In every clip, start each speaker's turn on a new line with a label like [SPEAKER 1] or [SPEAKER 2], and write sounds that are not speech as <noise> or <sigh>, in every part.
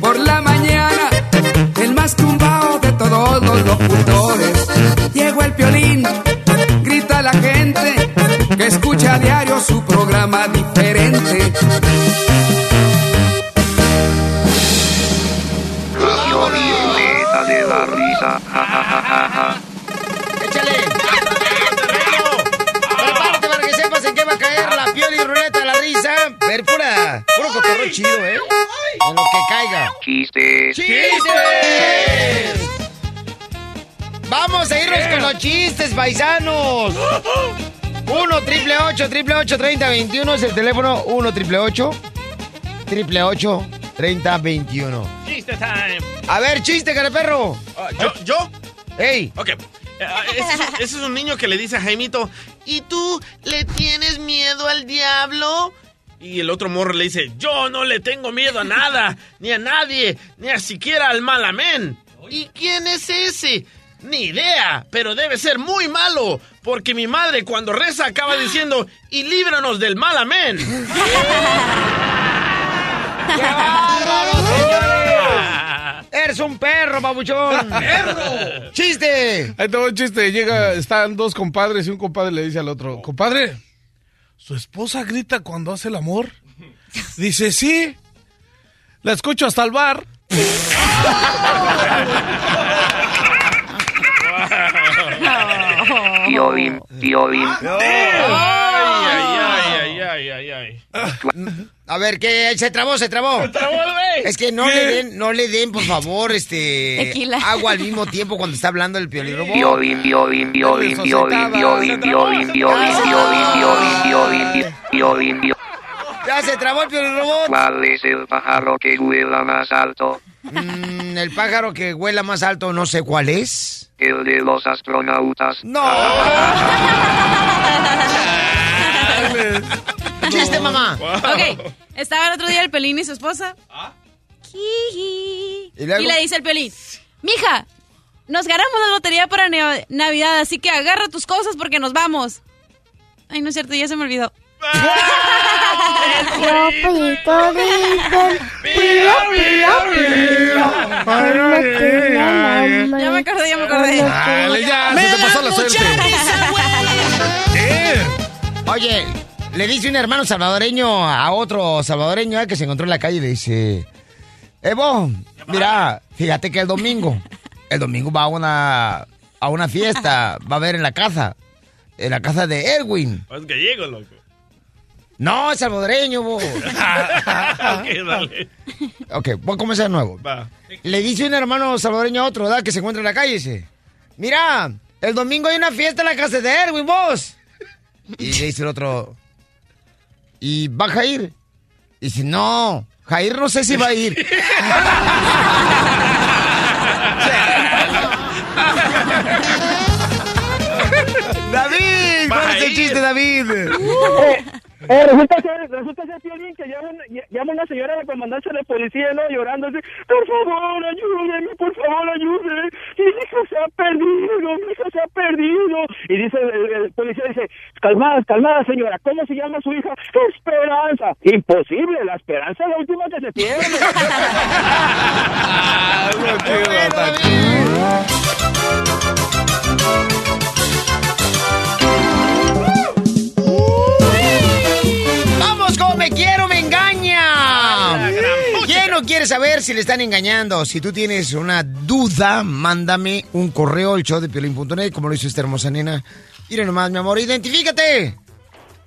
[SPEAKER 1] Por la mañana, el más tumbado de todos los locutores. Llegó el violín, grita la gente que escucha a diario su programa diferente.
[SPEAKER 2] De la risa. Ja, ja, ja,
[SPEAKER 3] lo que caiga.
[SPEAKER 2] Chistes.
[SPEAKER 3] ¡Chistes! Vamos a irnos con los chistes, paisanos. 1 triple 8 triple 8 30 21 es el teléfono 1 triple 8 triple 8 30 21.
[SPEAKER 4] Chiste time.
[SPEAKER 3] A ver, chiste, cara perro.
[SPEAKER 4] Ah, ¿Yo? ¿Yo?
[SPEAKER 3] ¡Ey!
[SPEAKER 4] Ok. Eh, Ese es, un- ese es un niño que le dice a Jaimito, ¿y tú le tienes miedo al diablo? Y el otro morro le dice, yo no le tengo miedo a nada, <laughs> ni a nadie, ni a siquiera al malamén. ¿Y quién es ese? Ni idea, pero debe ser muy malo, porque mi madre cuando reza acaba <gasps> diciendo, y líbranos del malamén. <laughs> <laughs>
[SPEAKER 3] ¡Qué bárbaro, señores! ¡Eres un perro, babuchón!
[SPEAKER 4] ¡Perro!
[SPEAKER 3] ¡Chiste!
[SPEAKER 5] Ahí te va un chiste. Llega, están dos compadres y un compadre le dice al otro, compadre, ¿su esposa grita cuando hace el amor? Dice, sí. La escucho hasta el bar.
[SPEAKER 3] A ver, que se trabó, se trabó. Es que no le den, no le den, por favor, este
[SPEAKER 2] Tequila.
[SPEAKER 3] agua al mismo tiempo cuando está hablando el
[SPEAKER 2] violín, violín.
[SPEAKER 3] Ya se trabó el piolirrobo.
[SPEAKER 2] ¿Cuál es el pájaro que vuela más alto?
[SPEAKER 3] Mm, el pájaro que huela más alto, no sé cuál es.
[SPEAKER 2] El de los astronautas.
[SPEAKER 3] ¡No! <laughs> ¡Chiste, mamá!
[SPEAKER 6] Ok, estaba el otro día el Pelín y su esposa. Jiji.
[SPEAKER 3] ¿Y luego?
[SPEAKER 6] le dice el Pelín, mija, nos ganamos la lotería para Navidad, así que agarra tus cosas porque nos vamos. Ay, no es cierto, ya se me olvidó. <laughs>
[SPEAKER 7] Hambre.
[SPEAKER 6] Ya me acordé, ya me acordé.
[SPEAKER 5] Dale, ya, se te pasó la suerte. <laughs>
[SPEAKER 3] Oye, le dice un hermano salvadoreño a otro salvadoreño eh, que se encontró en la calle y le dice, Evo, mira, fíjate que el domingo, el domingo va a una, a una fiesta, va a ver en la casa, en la casa de Erwin.
[SPEAKER 4] Es gallego, loco.
[SPEAKER 3] No, es salvadoreño, bo. <laughs>
[SPEAKER 4] ok, dale.
[SPEAKER 3] Ok, voy a comenzar de nuevo.
[SPEAKER 4] Va.
[SPEAKER 3] Le dice un hermano salvadoreño a otro, ¿verdad? Que se encuentra en la calle y dice, mira, el domingo hay una fiesta en la casa de Erwin, vos. Y le dice el otro, ¿y va Jair? Y dice, no, Jair no sé si va a ir. <laughs> David, ¿cuál es el chiste, David?
[SPEAKER 8] Eh, resulta ser, resulta ser Piolín, que llama, una- llama una señora de la comandancia de policía, ¿no? Llorando así, por favor, ayúdeme, por favor, ayúdeme. Mi hija se ha perdido, mi hija se ha perdido. Y dice, el, el policía dice, calmada, calmada, señora, ¿cómo se llama su hija? Esperanza. Imposible, la esperanza es la última que se pierde. <laughs> <laughs>
[SPEAKER 3] ¡Vamos con Me Quiero, Me Engaña! ¿Quién no quiere saber si le están engañando? Si tú tienes una duda, mándame un correo al show de piolín.net, como lo hizo esta hermosa nena. Mira nomás, mi amor, identifícate.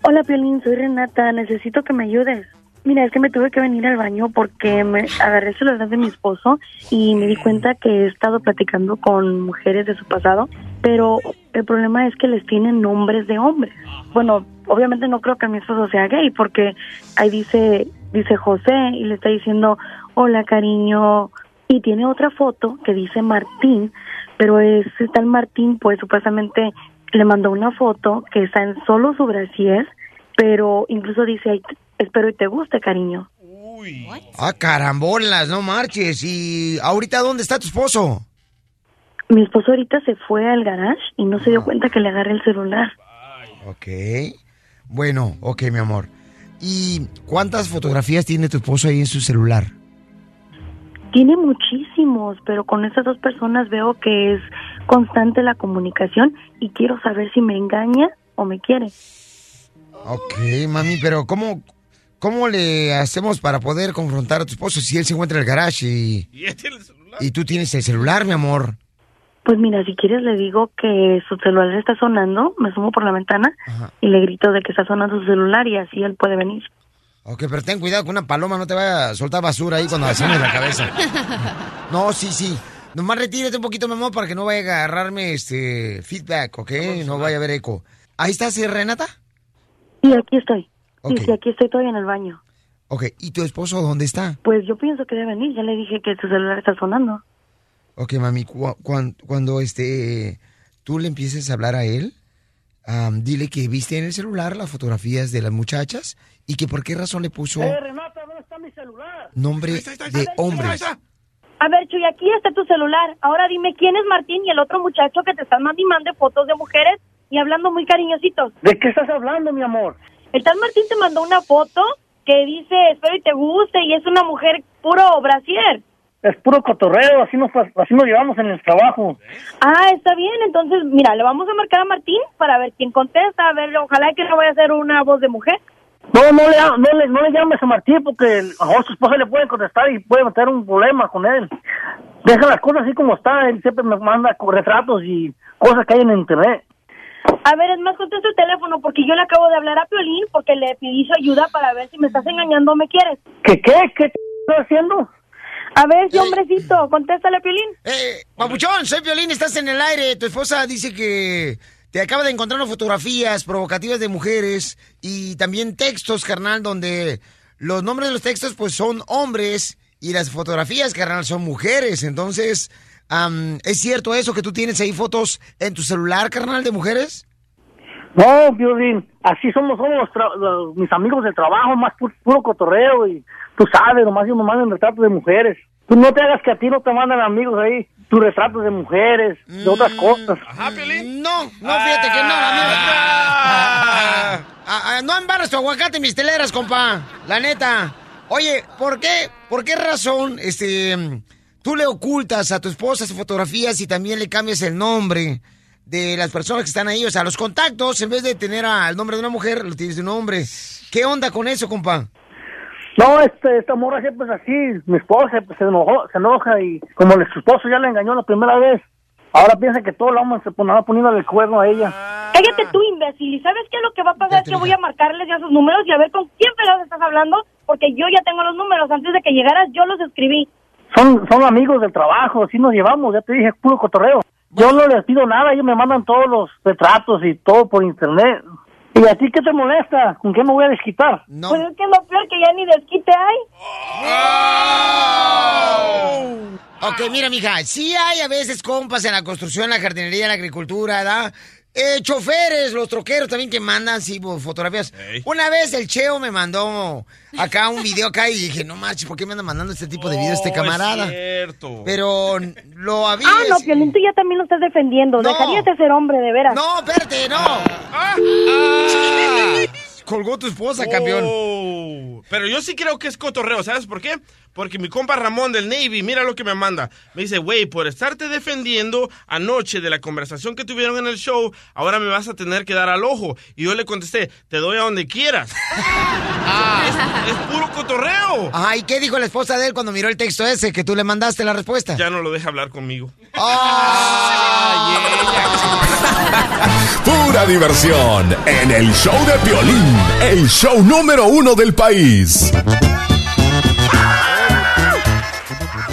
[SPEAKER 7] Hola, Piolín, soy Renata. Necesito que me ayudes. Mira, es que me tuve que venir al baño porque me agarré el celular de mi esposo y me di cuenta que he estado platicando con mujeres de su pasado, pero el problema es que les tienen nombres de hombres. Bueno, obviamente no creo que mi esposo sea gay porque ahí dice dice José y le está diciendo, "Hola, cariño." Y tiene otra foto que dice Martín, pero ese tal Martín pues supuestamente le mandó una foto que está en solo su brasier, pero incluso dice, "Ay, "Espero y te guste, cariño."
[SPEAKER 3] Ah, carambolas, no marches. ¿Y ahorita dónde está tu esposo?
[SPEAKER 7] Mi esposo ahorita se fue al garage y no se dio cuenta que le agarré el celular.
[SPEAKER 3] Ok. Bueno, ok, mi amor. ¿Y cuántas fotografías tiene tu esposo ahí en su celular?
[SPEAKER 7] Tiene muchísimos, pero con esas dos personas veo que es constante la comunicación y quiero saber si me engaña o me quiere.
[SPEAKER 3] Ok, mami, pero ¿cómo, ¿cómo le hacemos para poder confrontar a tu esposo si él se encuentra en el garage y,
[SPEAKER 4] ¿Y él tiene el celular?
[SPEAKER 3] y tú tienes el celular, mi amor?
[SPEAKER 7] Pues mira, si quieres le digo que su celular está sonando, me sumo por la ventana y le grito de que está sonando su celular y así él puede venir.
[SPEAKER 3] Ok, pero ten cuidado que una paloma no te vaya a soltar basura ahí cuando asomes la cabeza. <laughs> No, sí, sí. Nomás retírate un poquito, mi amor, para que no vaya a agarrarme este feedback, ¿ok? No vaya a haber eco. ¿Ahí estás, eh, Renata?
[SPEAKER 7] Sí, aquí estoy.
[SPEAKER 3] Ok.
[SPEAKER 7] Sí, sí, aquí estoy todavía en el baño.
[SPEAKER 3] Ok, ¿y tu esposo dónde está?
[SPEAKER 7] Pues yo pienso que debe venir, ya le dije que su celular está sonando.
[SPEAKER 3] Ok, mami, cu- cuan- cuando este tú le empieces a hablar a él, am, dile que viste en el celular las fotografías de las muchachas y que por qué razón le puso
[SPEAKER 8] Eh, Renata, ¿dónde está mi celular?
[SPEAKER 3] nombre de hombres.
[SPEAKER 9] A ver, Chuy, aquí está tu celular. Ahora dime quién es Martín y el otro muchacho que te están mandando y mande fotos de mujeres y hablando muy cariñositos.
[SPEAKER 8] ¿De qué estás hablando, mi amor?
[SPEAKER 9] El tal Martín te mandó una foto que dice espero y te guste y es una mujer puro brasier.
[SPEAKER 8] Es puro cotorreo, así nos, así nos llevamos en el trabajo.
[SPEAKER 9] Ah, está bien. Entonces, mira, le vamos a marcar a Martín para ver quién contesta. A ver, ojalá que no vaya a ser una voz de mujer.
[SPEAKER 8] No, no le, no le, no le llames a Martín porque a su esposa le puede contestar y puede meter un problema con él. Deja las cosas así como está, él siempre me manda retratos y cosas que hay en internet.
[SPEAKER 9] A ver, es más, contesta el teléfono porque yo le acabo de hablar a Piolín porque le pedí su ayuda para ver si me estás engañando o me quieres.
[SPEAKER 8] ¿Qué, qué? ¿Qué estás haciendo?
[SPEAKER 9] A ver, si hombrecito, contéstale, Piolín.
[SPEAKER 3] Eh, papuchón, soy Violín, estás en el aire. Tu esposa dice que te acaba de encontrar unas fotografías provocativas de mujeres y también textos, carnal, donde los nombres de los textos pues son hombres y las fotografías, carnal, son mujeres. Entonces, am, ¿es cierto eso que tú tienes ahí fotos en tu celular, carnal, de mujeres?
[SPEAKER 8] No, Violín, así somos, somos los tra- los- mis amigos del trabajo, más pu- puro cotorreo y tú sabes, nomás yo me mandan retratos de mujeres. Tú no te hagas que a ti no te mandan amigos ahí, tus retratos de mujeres, de otras cosas.
[SPEAKER 3] No, no, fíjate que no, a mí Ah, ah, no embarras tu aguacate mis teleras, compa. La neta. Oye, ¿por qué, por qué razón, este, tú le ocultas a tu esposa sus fotografías y también le cambias el nombre de las personas que están ahí? O sea, los contactos, en vez de tener al nombre de una mujer, lo tienes de un hombre. ¿Qué onda con eso, compa?
[SPEAKER 8] No, este, esta morra siempre es así, mi esposa pues, se enojó, se enoja y como su esposo ya le engañó la primera vez, ahora piensa que todo lo vamos a poner poniendo el cuerno a ella.
[SPEAKER 9] Cállate tú, imbécil. ¿Y sabes qué? Lo que va a pasar es que voy a marcarles ya sus números y a ver con quién pegados estás hablando, porque yo ya tengo los números. Antes de que llegaras, yo los escribí.
[SPEAKER 8] Son, son amigos del trabajo, así nos llevamos, ya te dije, puro cotorreo. Yo no les pido nada, ellos me mandan todos los retratos y todo por internet. ¿Y a ti qué te molesta? ¿Con qué me voy a desquitar?
[SPEAKER 9] Pues es que es lo peor que ya ni desquite hay.
[SPEAKER 3] Ok, mira, mija, sí hay a veces compas en la construcción, en la jardinería, en la agricultura, ¿verdad? Eh, choferes, los troqueros también que mandan, sí, fotografías. Una vez el Cheo me mandó acá un video acá y dije, no manches, ¿por qué me anda mandando este tipo de video este
[SPEAKER 4] Oh,
[SPEAKER 3] camarada?
[SPEAKER 4] es cierto.
[SPEAKER 3] Pero lo había...
[SPEAKER 9] Ah, no, Piolín, tú ya también lo estás defendiendo. Dejarías de ser hombre, de veras.
[SPEAKER 3] No, espérate, no.
[SPEAKER 4] Ah. <laughs>
[SPEAKER 3] Colgó tu esposa, campeón.
[SPEAKER 4] Pero yo sí creo que es cotorreo, ¿sabes por qué? Porque mi compa Ramón del Navy, mira lo que me manda. Me dice, güey, por estarte defendiendo anoche de la conversación que tuvieron en el show, ahora me vas a tener que dar al ojo. Y yo le contesté, te doy a donde quieras. es, es puro cotorreo.
[SPEAKER 3] Ay, ¿qué dijo la esposa de él cuando miró el texto ese que tú le mandaste la respuesta?
[SPEAKER 4] Ya no lo deja hablar conmigo. <laughs>
[SPEAKER 10] Pura diversión en el show de Piolín, el show número uno del país.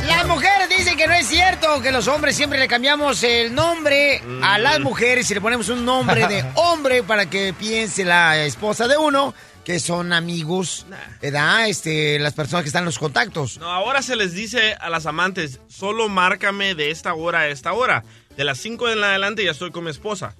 [SPEAKER 3] Las mujeres dicen que no es cierto que los hombres siempre le cambiamos el nombre a las mujeres y le ponemos un nombre de <laughs> hombre para que piense la esposa de uno que son amigos, ¿verdad? Este, las personas que están en los contactos.
[SPEAKER 4] No, ahora se les dice a las amantes, solo márcame de esta hora a esta hora. De las 5 en adelante ya estoy con mi esposa.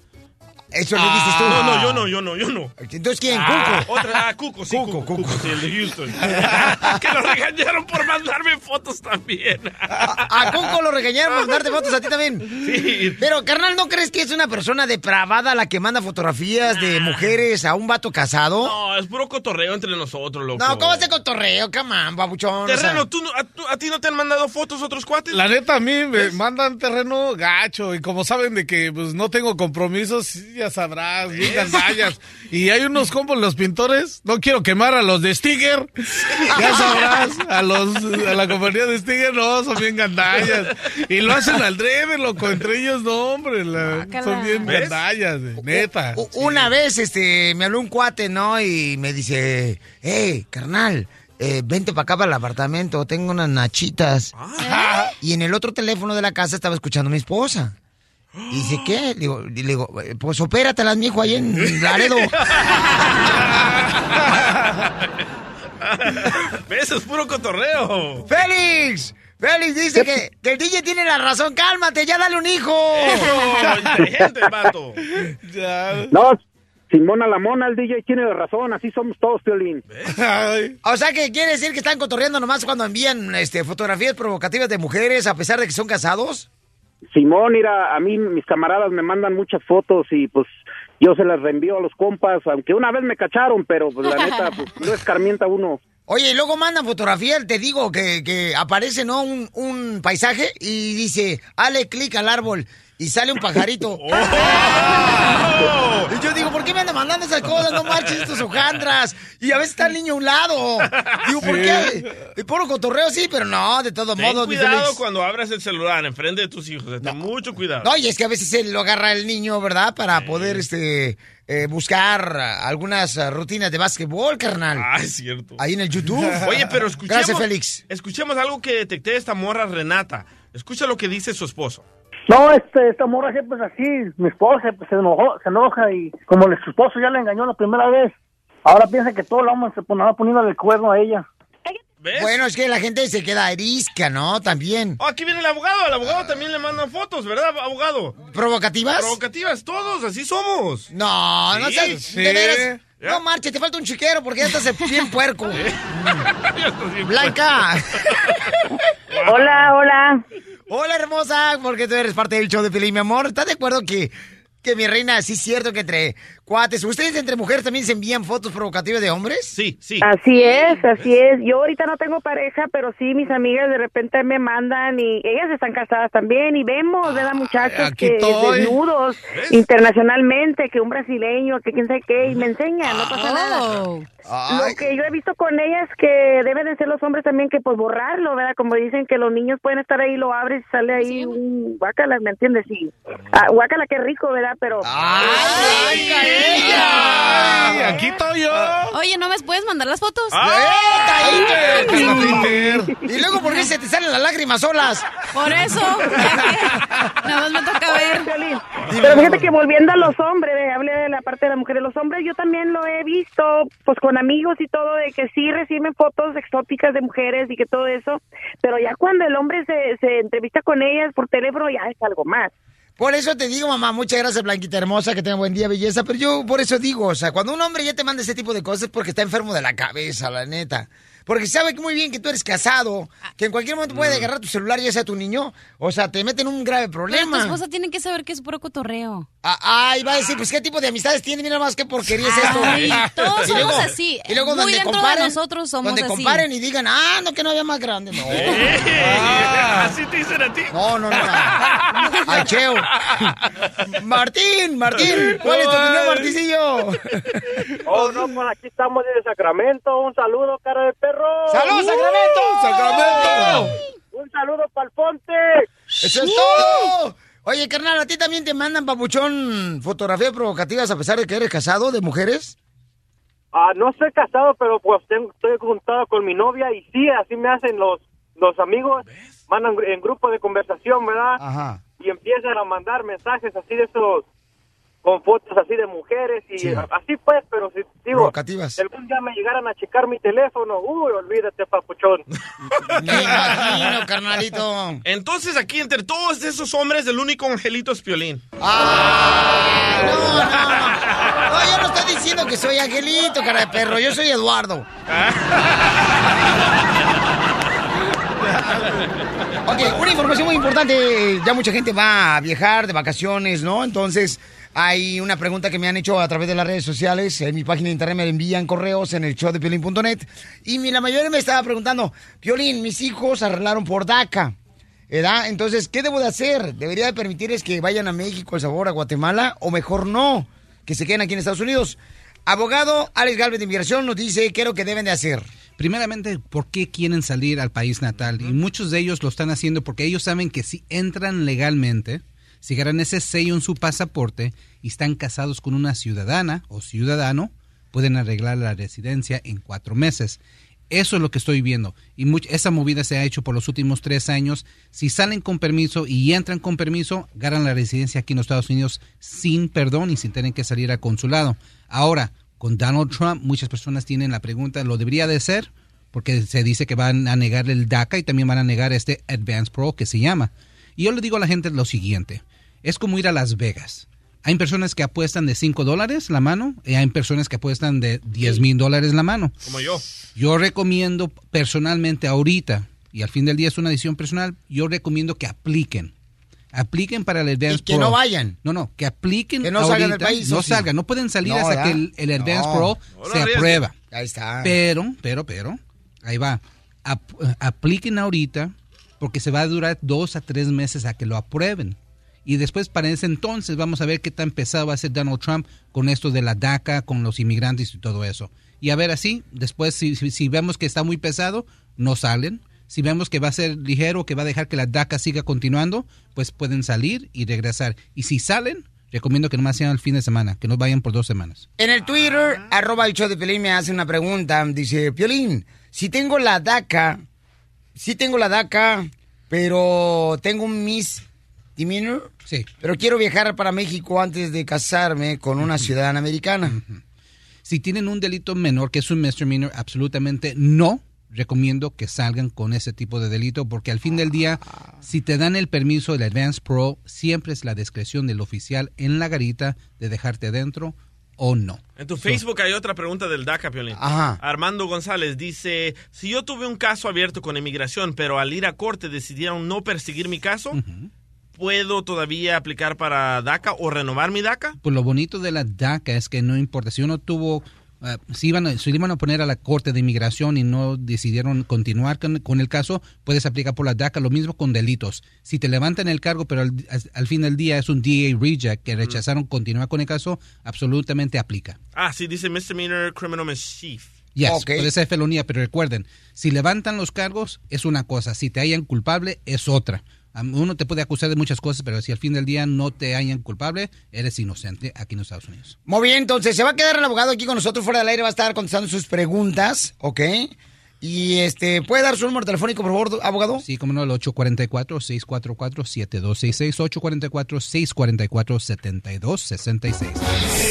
[SPEAKER 3] Eso le dices tú.
[SPEAKER 4] No, no, yo no, yo no, yo no.
[SPEAKER 3] Entonces, ¿quién?
[SPEAKER 4] Ah,
[SPEAKER 3] Cuco.
[SPEAKER 4] Otra, ah, Cuco, sí, Cuco, Cuco, sí, el de Houston. <laughs> que lo regañaron por mandarme fotos también.
[SPEAKER 3] A Cuco lo regañaron por darte fotos a ti también.
[SPEAKER 4] Sí.
[SPEAKER 3] Pero, carnal, ¿no crees que es una persona depravada la que manda fotografías de mujeres a un vato casado?
[SPEAKER 4] No, es puro cotorreo entre nosotros, loco.
[SPEAKER 3] No, ¿cómo se cotorreo? Come on, babuchón. o sea.
[SPEAKER 4] Terreno, ¿tú, no- a, tú- a ti no te han mandado fotos otros cuates?
[SPEAKER 5] La neta, a mí me mandan terreno gacho y como saben de que pues no tengo compromisos, ya sabrás, bien gandallas. Y hay unos como los pintores, no quiero quemar a los de Stiger, ya sabrás, a los a la compañía de Stiger no, son bien gandallas. Y lo hacen al dreve, loco, entre ellos no, hombre, la- son bien
[SPEAKER 3] ¿Ves?
[SPEAKER 5] gandallas, eh, neta.
[SPEAKER 3] U- Una vez, este, me habló un cuate, ¿no? Y me dice, hey, carnal, eh, vente para acá para el apartamento, tengo unas nachitas. Y en el otro teléfono de la casa estaba escuchando a mi esposa. Y dice, ¿qué? Le digo, le digo, pues opératelas, mijo, ahí en Laredo. <laughs>
[SPEAKER 4] ¿Ves? Es puro cotorreo.
[SPEAKER 3] ¡Félix! Félix dice que, que el DJ tiene la razón. Cálmate, ya dale un hijo.
[SPEAKER 4] inteligente, vato.
[SPEAKER 8] No, Simona la mona, el DJ tiene razón, así somos todos, Piolín.
[SPEAKER 3] O sea que quiere decir que están cotorreando nomás cuando envían este, fotografías provocativas de mujeres a pesar de que son casados.
[SPEAKER 8] Simón, mira, a mí mis camaradas me mandan muchas fotos y pues yo se las reenvío a los compas, aunque una vez me cacharon, pero pues, la neta, <laughs> pues no escarmienta uno.
[SPEAKER 3] Oye, y luego mandan fotografías, te digo, que, que aparece, ¿no? Un, un paisaje y dice, hale clic al árbol y sale un pajarito. <laughs> Y yo digo, ¿por qué me andan mandando esas cosas? No marches estos hojandras. Y a veces está el niño a un lado. Digo, ¿por qué? El puro cotorreo sí, pero no, de todos modos.
[SPEAKER 4] cuidado
[SPEAKER 3] Félix.
[SPEAKER 4] cuando abras el celular enfrente de tus hijos. Ten mucho cuidado.
[SPEAKER 3] No, y es que a veces se lo agarra el niño, ¿verdad? Para poder este eh, buscar algunas rutinas de básquetbol, carnal.
[SPEAKER 4] Ah, es cierto.
[SPEAKER 3] Ahí en el YouTube. <laughs>
[SPEAKER 4] Oye, pero escuchemos.
[SPEAKER 3] Gracias, Félix.
[SPEAKER 4] Escuchemos algo que detecté esta morra Renata. Escucha lo que dice su esposo.
[SPEAKER 11] No, este, esta morra siempre es así. Mi esposa pues, se enojó, se enoja y como su esposo ya le engañó la primera vez, ahora piensa que todo el hombre se pone poniendo el cuerno a ella.
[SPEAKER 3] Bueno, es que la gente se queda arisca, ¿no? También.
[SPEAKER 4] Oh, aquí viene el abogado. Al abogado también le mandan fotos, ¿verdad, abogado?
[SPEAKER 3] ¿Provocativas?
[SPEAKER 4] Provocativas, todos, así somos.
[SPEAKER 3] No, no
[SPEAKER 4] Sí,
[SPEAKER 3] seas,
[SPEAKER 4] sí.
[SPEAKER 3] de veras. No marche, te falta un chiquero porque ya estás bien puerco. <laughs> Blanca.
[SPEAKER 9] Hola, hola.
[SPEAKER 3] Hola, hermosa, porque tú eres parte del show de Pelín, mi amor. ¿Estás de acuerdo que, que mi reina, sí es cierto que entre cuates, ustedes entre mujeres también se envían fotos provocativas de hombres?
[SPEAKER 4] Sí, sí.
[SPEAKER 9] Así es, así es. Yo ahorita no tengo pareja, pero sí mis amigas de repente me mandan y ellas están casadas también y vemos, ¿verdad, muchachos?
[SPEAKER 5] aquí
[SPEAKER 9] que
[SPEAKER 5] estoy.
[SPEAKER 9] desnudos
[SPEAKER 5] ¿Ves?
[SPEAKER 9] internacionalmente, que un brasileño, que quién sabe qué, y me enseñan, no pasa nada.
[SPEAKER 3] Oh. Ay.
[SPEAKER 9] Lo que yo he visto con ellas que deben de ser los hombres también que pues borrarlo, ¿verdad? Como dicen que los niños pueden estar ahí, lo abres y sale ahí un guácala, ¿me entiendes? Sí. Ah, guácala, qué rico, ¿verdad? Pero...
[SPEAKER 3] ¡Ay,
[SPEAKER 5] Ay, aquí estoy yo.
[SPEAKER 6] Oye, ¿no me puedes mandar las fotos?
[SPEAKER 3] ¡Eh,
[SPEAKER 5] Pues,
[SPEAKER 3] Tinder! Y luego, ¿por qué se te salen las lágrimas solas?
[SPEAKER 6] Por eso. Nada más me toca ver.
[SPEAKER 9] Pero fíjate que volviendo a los hombres, eh, hablé de la parte de la mujer, los hombres yo también lo he visto, pues con amigos y todo, de que sí reciben fotos exóticas de mujeres y que todo eso, pero ya cuando el hombre se, se entrevista con ellas por teléfono ya es algo más.
[SPEAKER 3] Por eso te digo, mamá, muchas gracias, Blanquita hermosa, que tenga buen día, belleza. Pero yo por eso digo, o sea, cuando un hombre ya te manda ese tipo de cosas es porque está enfermo de la cabeza, la neta. Porque sabe muy bien que tú eres casado, que en cualquier momento puede agarrar tu celular, ya sea tu niño, o sea, te mete en un grave
[SPEAKER 6] Pero tu
[SPEAKER 3] problema.
[SPEAKER 6] esposa tiene que saber que es puro cotorreo.
[SPEAKER 3] Ah, Ay, va a decir, pues qué tipo de amistades tiene, mira más qué porquería es esto.
[SPEAKER 6] Ay, todos
[SPEAKER 3] Y luego-
[SPEAKER 6] somos así.
[SPEAKER 3] Y luego
[SPEAKER 6] Muy
[SPEAKER 3] donde
[SPEAKER 6] dentro de
[SPEAKER 3] comparen,
[SPEAKER 6] nosotros somos
[SPEAKER 3] donde
[SPEAKER 6] así.
[SPEAKER 3] comparen y digan, ah, no, que no había más grande. No. <laughs>
[SPEAKER 4] Ah. Así te dicen a ti.
[SPEAKER 3] No, no, no. Ay, cheo. Martín, Martín, ¿cuál es tu opinión, Marticillo?
[SPEAKER 11] Oh, no, pues aquí estamos desde Sacramento. Un saludo, cara de perro.
[SPEAKER 3] ¡Saludos, Sacramento! ¡Sacramento!
[SPEAKER 11] Un saludo para el Ponte.
[SPEAKER 3] ¡Eso es todo! Oye, carnal, ¿a ti también te mandan, papuchón, fotografías provocativas a pesar de que eres casado de mujeres?
[SPEAKER 11] Ah, no estoy casado, pero pues tengo- estoy juntado con mi novia y sí, así me hacen los, los amigos.
[SPEAKER 12] mandan en grupo de conversación, ¿verdad?
[SPEAKER 3] Ajá.
[SPEAKER 12] Y empiezan a mandar mensajes así de esos, con fotos así de mujeres y
[SPEAKER 3] Sí.
[SPEAKER 12] así pues, pero si digo,
[SPEAKER 3] Provocativas.
[SPEAKER 12] si algún día me llegaran a checar mi teléfono, uy, olvídate, papuchón. <laughs>
[SPEAKER 3] Me imagino, carnalito.
[SPEAKER 4] Entonces aquí entre todos esos hombres el único angelito es Piolín.
[SPEAKER 3] Ah, no, no, no. No, yo no estoy diciendo que soy Angelito, cara de perro. Yo soy Eduardo. <laughs> Ok, una información muy importante. Ya mucha gente va a viajar de vacaciones, ¿no? Entonces, hay una pregunta que me han hecho a través de las redes sociales. En mi página de internet me envían correos en el show de piolín.net. Y la mayoría me estaba preguntando, Piolín, mis hijos arreglaron por DACA. ¿Verdad? Entonces, ¿qué debo de hacer? ¿Debería de permitirles que vayan a México, El Sabor, a Guatemala? ¿O mejor no? Que se queden aquí en Estados Unidos. Abogado Alex Galvez de Inmigración nos dice qué es lo que deben de hacer.
[SPEAKER 13] Primeramente, ¿por qué quieren salir al país natal? Y muchos de ellos lo están haciendo porque ellos saben que si entran legalmente, si ganan ese sello en su pasaporte y están casados con una ciudadana o ciudadano, pueden arreglar la residencia en cuatro meses. Eso es lo que estoy viendo. Y esa movida se ha hecho por los últimos tres años. Si salen con permiso y entran con permiso, ganan la residencia aquí en los Estados Unidos sin perdón y sin tener que salir al consulado. Ahora, con Donald Trump, muchas personas tienen la pregunta, ¿lo debería de ser? Porque se dice que van a negar el DACA y también van a negar este Advance Pro que se llama. Y yo le digo a la gente lo siguiente, es como ir a Las Vegas. Hay personas que apuestan de 5 dólares la mano y hay personas que apuestan de 10 mil dólares la mano.
[SPEAKER 4] Como yo.
[SPEAKER 13] Yo recomiendo personalmente ahorita, y al fin del día es una decisión personal, yo recomiendo que apliquen. Apliquen para el Advance
[SPEAKER 3] Y que
[SPEAKER 13] Pro.
[SPEAKER 3] no vayan.
[SPEAKER 13] No, no, que apliquen
[SPEAKER 3] Que no salgan del país,
[SPEAKER 13] No salgan, no pueden salir
[SPEAKER 3] No,
[SPEAKER 13] hasta que el, el Advance
[SPEAKER 3] No.
[SPEAKER 13] Pro
[SPEAKER 3] No
[SPEAKER 13] se aprueba.
[SPEAKER 3] Ahí está.
[SPEAKER 13] Pero, pero, pero, ahí va. Ap- apliquen ahorita porque se va a durar dos a tres meses a que lo aprueben. Y después, para ese entonces, vamos a ver qué tan pesado va a ser Donald Trump con esto de la DACA, con los inmigrantes y todo eso. Y a ver así, después, si, si, si vemos que está muy pesado, no salen. Si vemos que va a ser ligero, que va a dejar que la DACA siga continuando, pues pueden salir y regresar. Y si salen, recomiendo que nomás sean el fin de semana, que no vayan por dos semanas.
[SPEAKER 3] En el Twitter, arroba el show de Piolín me hace una pregunta. Dice, Piolín, si tengo la DACA, si tengo la DACA, pero tengo un misdemeanor,
[SPEAKER 13] sí.
[SPEAKER 3] pero quiero viajar para México antes de casarme con una ciudadana americana.
[SPEAKER 13] Si tienen un delito menor que es un misdemeanor, absolutamente no recomiendo que salgan con ese tipo de delito porque al fin del día, si te dan el permiso del Advance Pro, siempre es la discreción del oficial en la garita de dejarte adentro o no.
[SPEAKER 4] En tu Facebook hay otra pregunta del DACA, Piolín.
[SPEAKER 13] Ajá.
[SPEAKER 4] Armando González dice, si yo tuve un caso abierto con inmigración, pero al ir a corte decidieron no perseguir mi caso, ¿puedo todavía aplicar para DACA o renovar mi DACA?
[SPEAKER 13] Pues lo bonito de la DACA es que no importa si uno tuvo, eh, si, iban a, si iban a poner a la Corte de Inmigración y no decidieron continuar con, con el caso, puedes aplicar por la DACA, lo mismo con delitos. Si te levantan el cargo, pero al, al- fin del día es un DA reject que rechazaron continuar con el caso, absolutamente aplica.
[SPEAKER 4] Ah, sí, dice misdemeanor criminal mischief.
[SPEAKER 13] Yes, puede ser felonía, pero recuerden, si levantan los cargos es una cosa, si te hallan culpable es otra. Uno te puede acusar de muchas cosas, pero si al fin del día no te hallan culpable, eres inocente aquí en los Estados Unidos.
[SPEAKER 3] Muy bien, entonces se va a quedar el abogado aquí con nosotros fuera del aire, va a estar contestando sus preguntas, ¿ok? Y este, ¿puede dar su número telefónico, por favor, abogado?
[SPEAKER 13] Sí, como no, el 844-644-7266, 844-644-7266.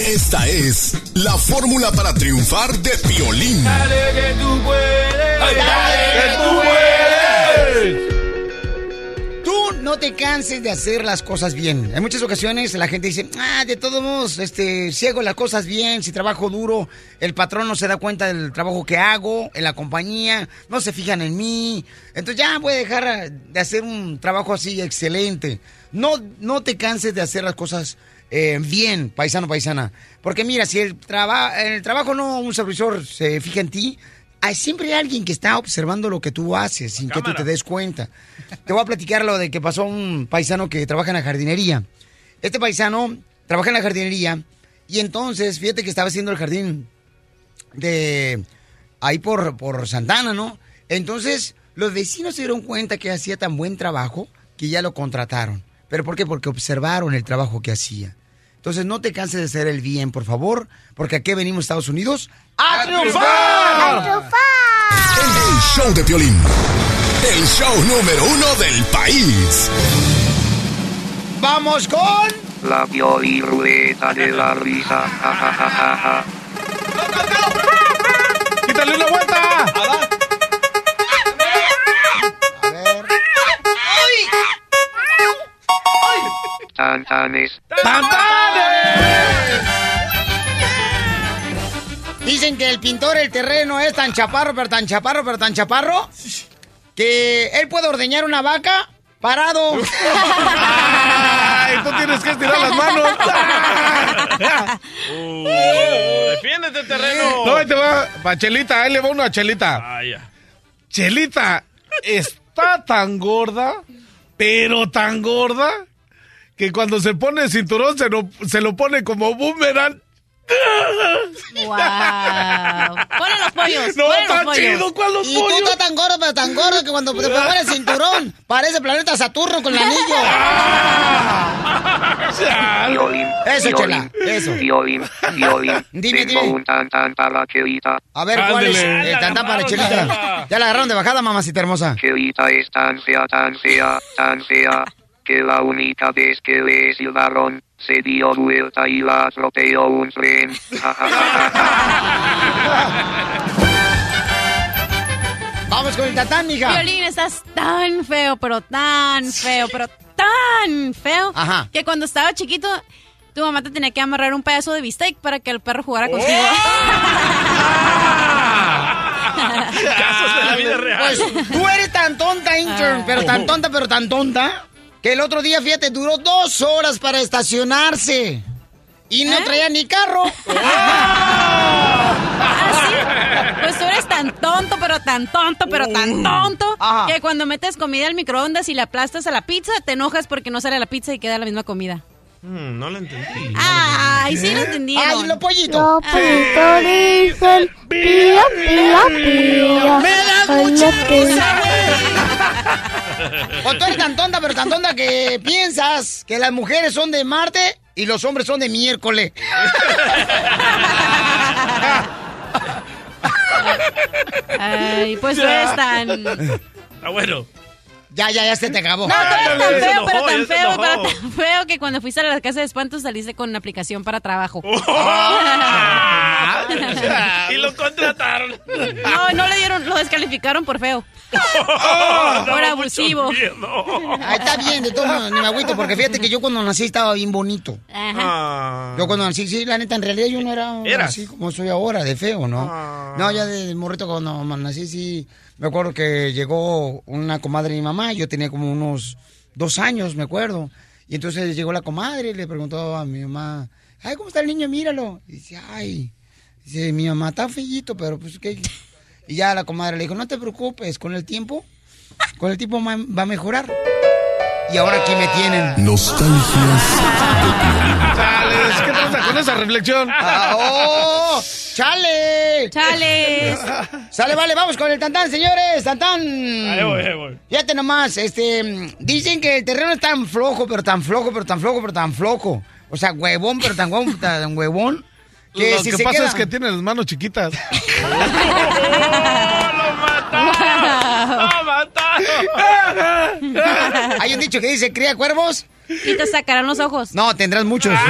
[SPEAKER 10] Esta es la fórmula para triunfar de Piolín.
[SPEAKER 1] Dale que tú puedes.
[SPEAKER 3] Dale
[SPEAKER 1] que tú puedes.
[SPEAKER 3] No te canses de hacer las cosas bien. En muchas ocasiones la gente dice, ah, de todos modos, este, si hago las cosas bien, si trabajo duro, el patrón no se da cuenta del trabajo que hago en la compañía, no se fijan en mí. Entonces ya voy a dejar de hacer un trabajo así excelente. No, no te canses de hacer las cosas eh, bien, paisano, paisana. Porque mira, si el traba- el trabajo no un supervisor se fija en ti, hay siempre hay alguien que está observando lo que tú haces sin que tú te des cuenta. Te voy a platicar lo de que pasó a un paisano que trabaja en la jardinería. Este paisano trabaja en la jardinería y entonces, fíjate que estaba haciendo el jardín de ahí por, por Santana, ¿no? Entonces, los vecinos se dieron cuenta que hacía tan buen trabajo que ya lo contrataron. ¿Pero por qué? Porque observaron el trabajo que hacía. Entonces, no te canses de hacer el bien, por favor, porque aquí venimos, Estados Unidos, ¡a triunfar!
[SPEAKER 10] El show de Piolín. el show número uno del país.
[SPEAKER 3] Vamos con...
[SPEAKER 2] La Pioli Ruleta de la Risa. <laughs> Ja, ja, ja, ja, ja.
[SPEAKER 5] ¡Quítale una vuelta!
[SPEAKER 2] Tantanes.
[SPEAKER 3] Dicen que el pintor el terreno es tan chaparro, pero tan chaparro, pero tan chaparro, que él puede ordeñar una vaca parado. <laughs>
[SPEAKER 5] ¡Ay, tú tienes que estirar las manos!
[SPEAKER 4] ¡Defiéndete, terreno!
[SPEAKER 5] No, ahí te va. Pa' Chelita, ahí le va una a Chelita.
[SPEAKER 4] Ah.
[SPEAKER 5] Chelita está tan gorda, pero tan gorda, que cuando se pone el cinturón se lo, se lo pone como boomerang.
[SPEAKER 14] ¡Wow! ¡Ponen los pollos!
[SPEAKER 5] No,
[SPEAKER 14] ponen los
[SPEAKER 5] está
[SPEAKER 14] pollos.
[SPEAKER 5] chido, ¿cuál los
[SPEAKER 3] Y tú
[SPEAKER 5] pollos?
[SPEAKER 3] estás tan gordo, pero tan gordo que cuando te pones el cinturón parece planeta Saturno con el anillo. <laughs>
[SPEAKER 2] Violín.
[SPEAKER 3] Eso,
[SPEAKER 2] violín,
[SPEAKER 3] Chela, eso.
[SPEAKER 2] Violín, violín. <laughs>
[SPEAKER 3] Dime,
[SPEAKER 2] Tengo
[SPEAKER 3] dime.
[SPEAKER 2] un tan tan para Chelita.
[SPEAKER 3] A ver, ¿cuál es tantán para Chelita? Ya la agarraron de bajada, mamacita hermosa.
[SPEAKER 2] Chelita es tan fea, tan fea, tan fea, que la única vez que le silbaron, se dio vuelta y la atropelló un tren. <laughs>
[SPEAKER 3] Vamos con el tantán, mija.
[SPEAKER 14] Violín, estás tan feo, pero tan feo, pero tan feo,
[SPEAKER 3] Ajá.
[SPEAKER 14] que cuando estaba chiquito, tu mamá te tenía que amarrar un pedazo de bistec para que el perro jugara contigo. <laughs>
[SPEAKER 4] Casos de la vida real.
[SPEAKER 3] Pues tú eres tan tonta, intern,
[SPEAKER 14] Ah.
[SPEAKER 3] pero tan tonta, pero tan tonta, que el otro día, fíjate, duró dos horas para estacionarse. Y no
[SPEAKER 14] ¿Eh?
[SPEAKER 3] traía ni carro. <laughs>
[SPEAKER 14] ¿Ah, sí? Pues tú eres tan tonto, pero tan tonto, pero tan tonto,
[SPEAKER 3] Ajá.
[SPEAKER 14] que cuando metes comida al microondas y le aplastas a la pizza, te enojas porque no sale la pizza y queda la misma comida.
[SPEAKER 4] Mm, no lo entendí.
[SPEAKER 14] Ay, sí lo entendieron.
[SPEAKER 3] Ay, lo pollito.
[SPEAKER 14] Ah.
[SPEAKER 15] dicen pío, pío, pío.
[SPEAKER 3] Me
[SPEAKER 15] Ay,
[SPEAKER 3] mucha
[SPEAKER 15] no
[SPEAKER 3] risa, O tú eres tan tonta, pero tan tonta que piensas que las mujeres son de Marte y los hombres son de miércoles.
[SPEAKER 14] Ay, pues tú eres tan... No,
[SPEAKER 4] Ah, bueno.
[SPEAKER 3] Ya, ya, ya se te acabó.
[SPEAKER 14] tú eres tan feo, pero tan feo, pero tan <laughs> feo que cuando fuiste a la casa de espantos saliste con una aplicación para trabajo. <laughs> <laughs>
[SPEAKER 4] y lo contrataron.
[SPEAKER 14] No, no le dieron, lo descalificaron por feo.
[SPEAKER 4] Daba
[SPEAKER 14] Por abusivo.
[SPEAKER 3] Ay, está bien, de todo modos, ni me agüito, porque fíjate que yo cuando nací estaba bien bonito.
[SPEAKER 14] Ajá.
[SPEAKER 4] Ah.
[SPEAKER 3] Yo cuando nací, sí, la neta, en realidad yo no era
[SPEAKER 4] ¿Eras?
[SPEAKER 3] así como soy ahora, de feo, ¿no?
[SPEAKER 4] Ah.
[SPEAKER 3] No, ya de morrito cuando nací, sí. Me acuerdo que llegó una comadre de mi mamá, yo tenía como unos dos años, me acuerdo. Y entonces llegó la comadre y le preguntó a mi mamá, ay, ¿cómo está el niño? Míralo. Y dice, ay, mi mamá está feillito, pero pues qué. Y ya la comadre le dijo, no te preocupes, con el tiempo, con el tiempo va a mejorar. Y ahora aquí me tienen.
[SPEAKER 10] Nostalgias
[SPEAKER 5] Chale, ¿qué pasa con esa reflexión?
[SPEAKER 3] Ah, ¡Oh! ¡Chale!
[SPEAKER 14] ¡Chale!
[SPEAKER 3] Sale, vale, vamos con el tantán, señores. Tantán.
[SPEAKER 4] Ahí voy, ahí voy.
[SPEAKER 3] Fíjate nomás, este, dicen que el terreno es tan flojo, pero tan flojo, pero tan flojo, pero tan flojo. O sea, huevón, pero tan huevón, tan huevón. Que
[SPEAKER 5] Lo
[SPEAKER 3] si
[SPEAKER 5] que
[SPEAKER 3] se
[SPEAKER 5] pasa
[SPEAKER 3] queda-
[SPEAKER 5] es que tiene las manos chiquitas. <laughs>
[SPEAKER 4] ¡Lo mataron! <laughs> <laughs>
[SPEAKER 3] Hay un dicho que dice, cría cuervos.
[SPEAKER 14] Y te sacarán los ojos.
[SPEAKER 3] No, tendrás muchos. <laughs>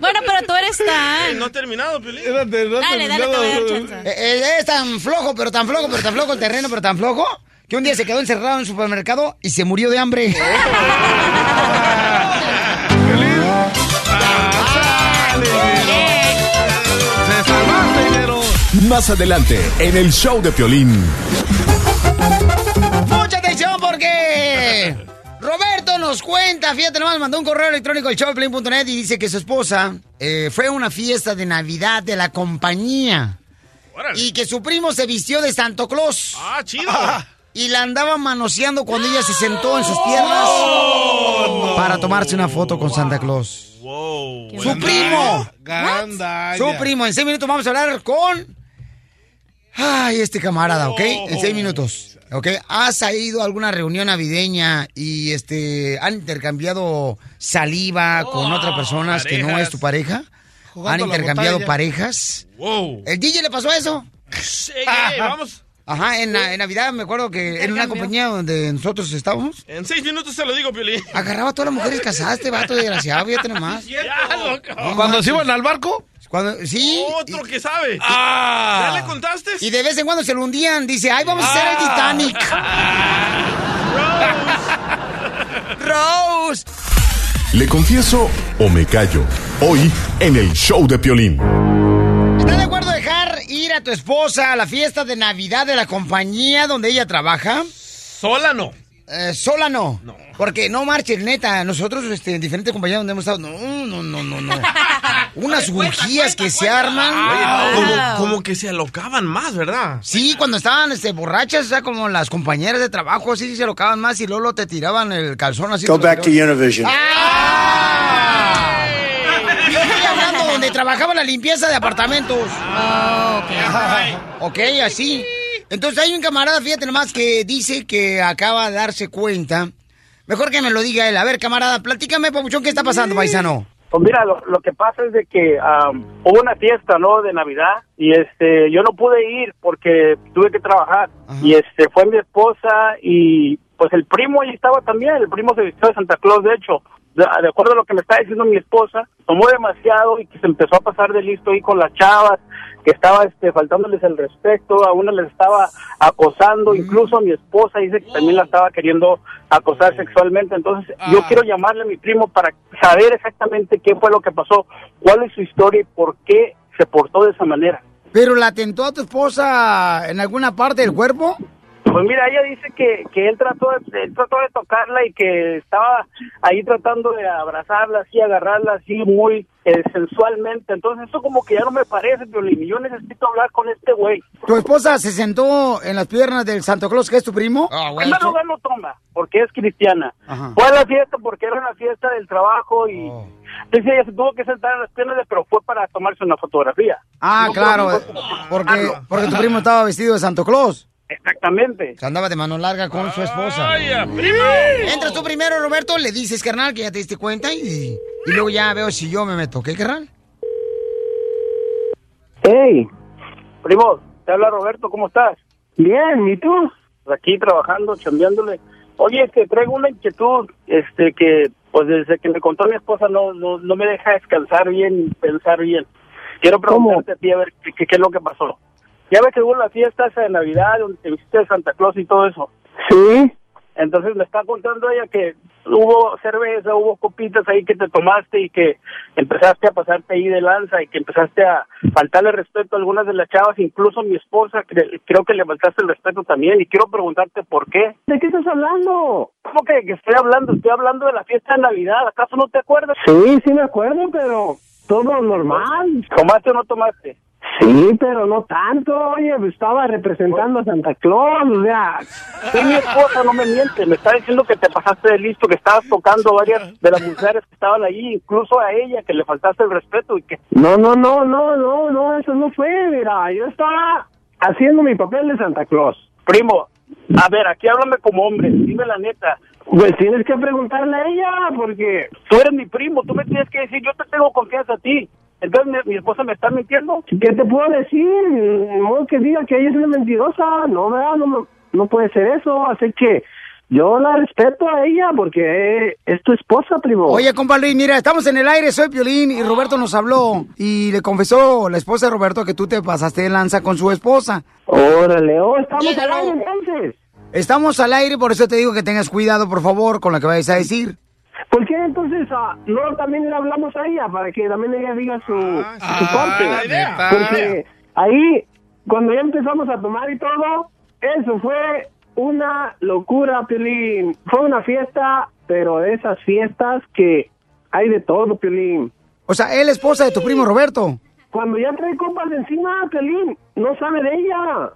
[SPEAKER 14] Bueno, pero tú eres tan...
[SPEAKER 4] No ha terminado, Piolín.
[SPEAKER 5] No
[SPEAKER 14] Dale, dale, te voy a dar
[SPEAKER 5] terminado.
[SPEAKER 14] chance.
[SPEAKER 3] Eh, eh, es tan flojo, pero tan flojo, pero tan flojo el terreno, pero tan flojo, que un día se quedó encerrado en el supermercado y se murió de hambre. <laughs>
[SPEAKER 10] Más adelante, en el show de Piolín.
[SPEAKER 3] Mucha atención porque Roberto nos cuenta, fíjate nomás, mandó un correo electrónico al showplane.net y dice que su esposa eh, fue a una fiesta de Navidad de la compañía
[SPEAKER 4] Órale.
[SPEAKER 3] y que su primo se vistió de Santo Claus
[SPEAKER 4] Ah, chido. <laughs>
[SPEAKER 3] y la andaba manoseando cuando ella se sentó en sus piernas para tomarse una foto con Santa Claus.
[SPEAKER 4] Wow.
[SPEAKER 3] ¡Su primo! Su primo. En seis minutos vamos a hablar con. Ay, este camarada, ¿ok? En seis minutos. ¿Ok? ¿Has ido a alguna reunión navideña y este han intercambiado saliva con
[SPEAKER 4] Oh,
[SPEAKER 3] otras personas que no es tu pareja? ¿Han intercambiado parejas?
[SPEAKER 4] Wow.
[SPEAKER 3] ¿El DJ le pasó eso?
[SPEAKER 4] eh, vamos.
[SPEAKER 3] Ajá, en, en Navidad me acuerdo que en una compañía donde nosotros estábamos,
[SPEAKER 4] En seis minutos se lo digo, Piolín.
[SPEAKER 3] agarraba a todas las mujeres casadas, este vato desgraciado, fíjate nomás. <laughs>
[SPEAKER 4] Ya, loco.
[SPEAKER 5] ¿Cuando se iban al barco?
[SPEAKER 3] Cuando, sí.
[SPEAKER 4] Otro que sabe.
[SPEAKER 5] Ah.
[SPEAKER 4] ¿Ya le contaste?
[SPEAKER 3] Y de vez en cuando se lo hundían, dice, ay, vamos a hacer el Titanic. <laughs> Rose.
[SPEAKER 10] ¿Le confieso o me callo? Hoy en el show de Piolín.
[SPEAKER 3] ¿Estás de acuerdo dejar ir a tu esposa a la fiesta de Navidad de la compañía donde ella trabaja?
[SPEAKER 4] Sola no.
[SPEAKER 3] Eh, sola no. Porque no marches, neta. Nosotros este, en diferentes compañías donde hemos estado. No, no, no, no, no. <laughs> Unas urgías que se arman.
[SPEAKER 4] Oye, como, como que se alocaban más, ¿verdad?
[SPEAKER 3] Sí, cuando estaban este, borrachas, o sea, como las compañeras de trabajo, así se alocaban más y luego te tiraban el calzón así.
[SPEAKER 16] Go back to. Univision.
[SPEAKER 3] ¡Ah! <laughs> Estoy hablando donde trabajaba la limpieza de apartamentos. ok, así. Entonces hay un camarada, fíjate nomás, que dice que acaba de darse cuenta. Mejor que me lo diga él. A ver, camarada, platícame, papuchón, ¿qué está pasando, paisano?
[SPEAKER 12] Pues mira, lo, lo que pasa es de que am, hubo una fiesta, ¿no? De Navidad y este, yo no pude ir porque tuve que trabajar y este, fue mi esposa y pues el primo ahí estaba también, el primo se vistió de Santa Claus, de hecho, de, acuerdo a lo que me está diciendo mi esposa, tomó demasiado y que se empezó a pasar de listo ahí con las chavas, que estaba este, faltándoles el respeto, a una les estaba acosando, incluso a mi esposa dice que también la estaba queriendo acosar sexualmente, entonces yo quiero llamarle a mi primo para saber exactamente qué fue lo que pasó, cuál es su historia y por qué se portó de esa manera.
[SPEAKER 3] ¿Pero la tentó a tu esposa en alguna parte del cuerpo?
[SPEAKER 12] Pues mira, ella dice que, que él trató de, él trató de tocarla y que estaba ahí tratando de abrazarla así, agarrarla así muy eh, sensualmente. Entonces eso como que ya no me parece, Violín. y Yo necesito hablar con este güey.
[SPEAKER 3] ¿Tu esposa se sentó en las piernas del Santo Claus, que es tu primo?
[SPEAKER 12] En primer lugar no toma, porque es cristiana. Fue a la fiesta porque era una fiesta del trabajo y dice ella se tuvo que sentar en las piernas, de- pero fue para tomarse una fotografía.
[SPEAKER 3] Ah,
[SPEAKER 12] No,
[SPEAKER 3] claro, eh, porque, porque tu primo estaba vestido de Santo Claus.
[SPEAKER 12] Exactamente.
[SPEAKER 3] Se andaba de mano larga con su esposa.
[SPEAKER 4] ¡Vaya, primo!
[SPEAKER 3] Entras tú primero, Roberto, le dices, carnal, que ya te diste cuenta y, y luego ya veo si yo me meto, ¿ok, carnal?
[SPEAKER 12] Hey, primo, te habla Roberto, ¿cómo estás? Bien, ¿y tú? Aquí trabajando, chambeándole. Oye, te traigo una inquietud, este, que pues desde que me contó mi esposa no, no, no me deja descansar bien, pensar bien. Quiero preguntarte a ti a ver qué, qué- qué es lo que pasó. Ya ves que hubo la fiesta esa de Navidad, donde te viste Santa Claus y todo eso. Sí. Entonces me está contando ella que hubo cerveza, hubo copitas ahí que te tomaste y que empezaste a pasarte ahí de lanza y que empezaste a faltarle respeto a algunas de las chavas, incluso mi esposa, cre- creo que le faltaste el respeto también y quiero preguntarte por qué. ¿De qué estás hablando? ¿Cómo que, que estoy hablando? Estoy hablando de la fiesta de Navidad, ¿acaso no te acuerdas?
[SPEAKER 17] Sí, sí me acuerdo, pero todo normal.
[SPEAKER 12] ¿Tomaste o no tomaste?
[SPEAKER 17] Sí, pero no tanto, oye, estaba representando a Santa Claus, o sea...
[SPEAKER 12] Sí, mi esposa no me miente, me está diciendo que te pasaste de listo, que estabas tocando a varias de las mujeres que estaban ahí, incluso a ella, que le faltaste el respeto y que...
[SPEAKER 17] No, no, no, no, no, no, eso no fue, mira, yo estaba haciendo mi papel de Santa Claus.
[SPEAKER 12] Primo, a ver, aquí háblame como hombre, dime la neta.
[SPEAKER 17] Pues tienes que preguntarle a ella, porque...
[SPEAKER 12] Tú eres mi primo, tú me tienes que decir, yo te tengo confianza a ti. Entonces mi, mi esposa me está mintiendo.
[SPEAKER 17] ¿Qué te puedo decir? Modo que diga que ella es una mentirosa, no, ¿verdad? No, no, no puede ser eso, así que yo la respeto a ella porque es tu esposa, primo.
[SPEAKER 3] Oye, compa Luis, mira, estamos en el aire, soy Piolín y Roberto nos habló y le confesó la esposa de Roberto que tú te pasaste de lanza con su esposa.
[SPEAKER 17] Órale, oh, estamos al aire entonces.
[SPEAKER 3] Estamos al aire, por eso te digo que tengas cuidado, por favor, con lo que vayas a decir.
[SPEAKER 17] ¿Por qué entonces ah, no también le hablamos a ella para que también ella diga su,
[SPEAKER 3] Ah,
[SPEAKER 17] su parte?
[SPEAKER 5] neta.
[SPEAKER 17] Porque ahí, cuando ya empezamos a tomar y todo, eso fue una locura, Piolín. Fue una fiesta, pero de esas fiestas que hay de todo, Piolín.
[SPEAKER 3] O sea, él es esposa de tu primo Roberto.
[SPEAKER 17] Cuando ya trae copas de encima, Piolín, no sabe de ella.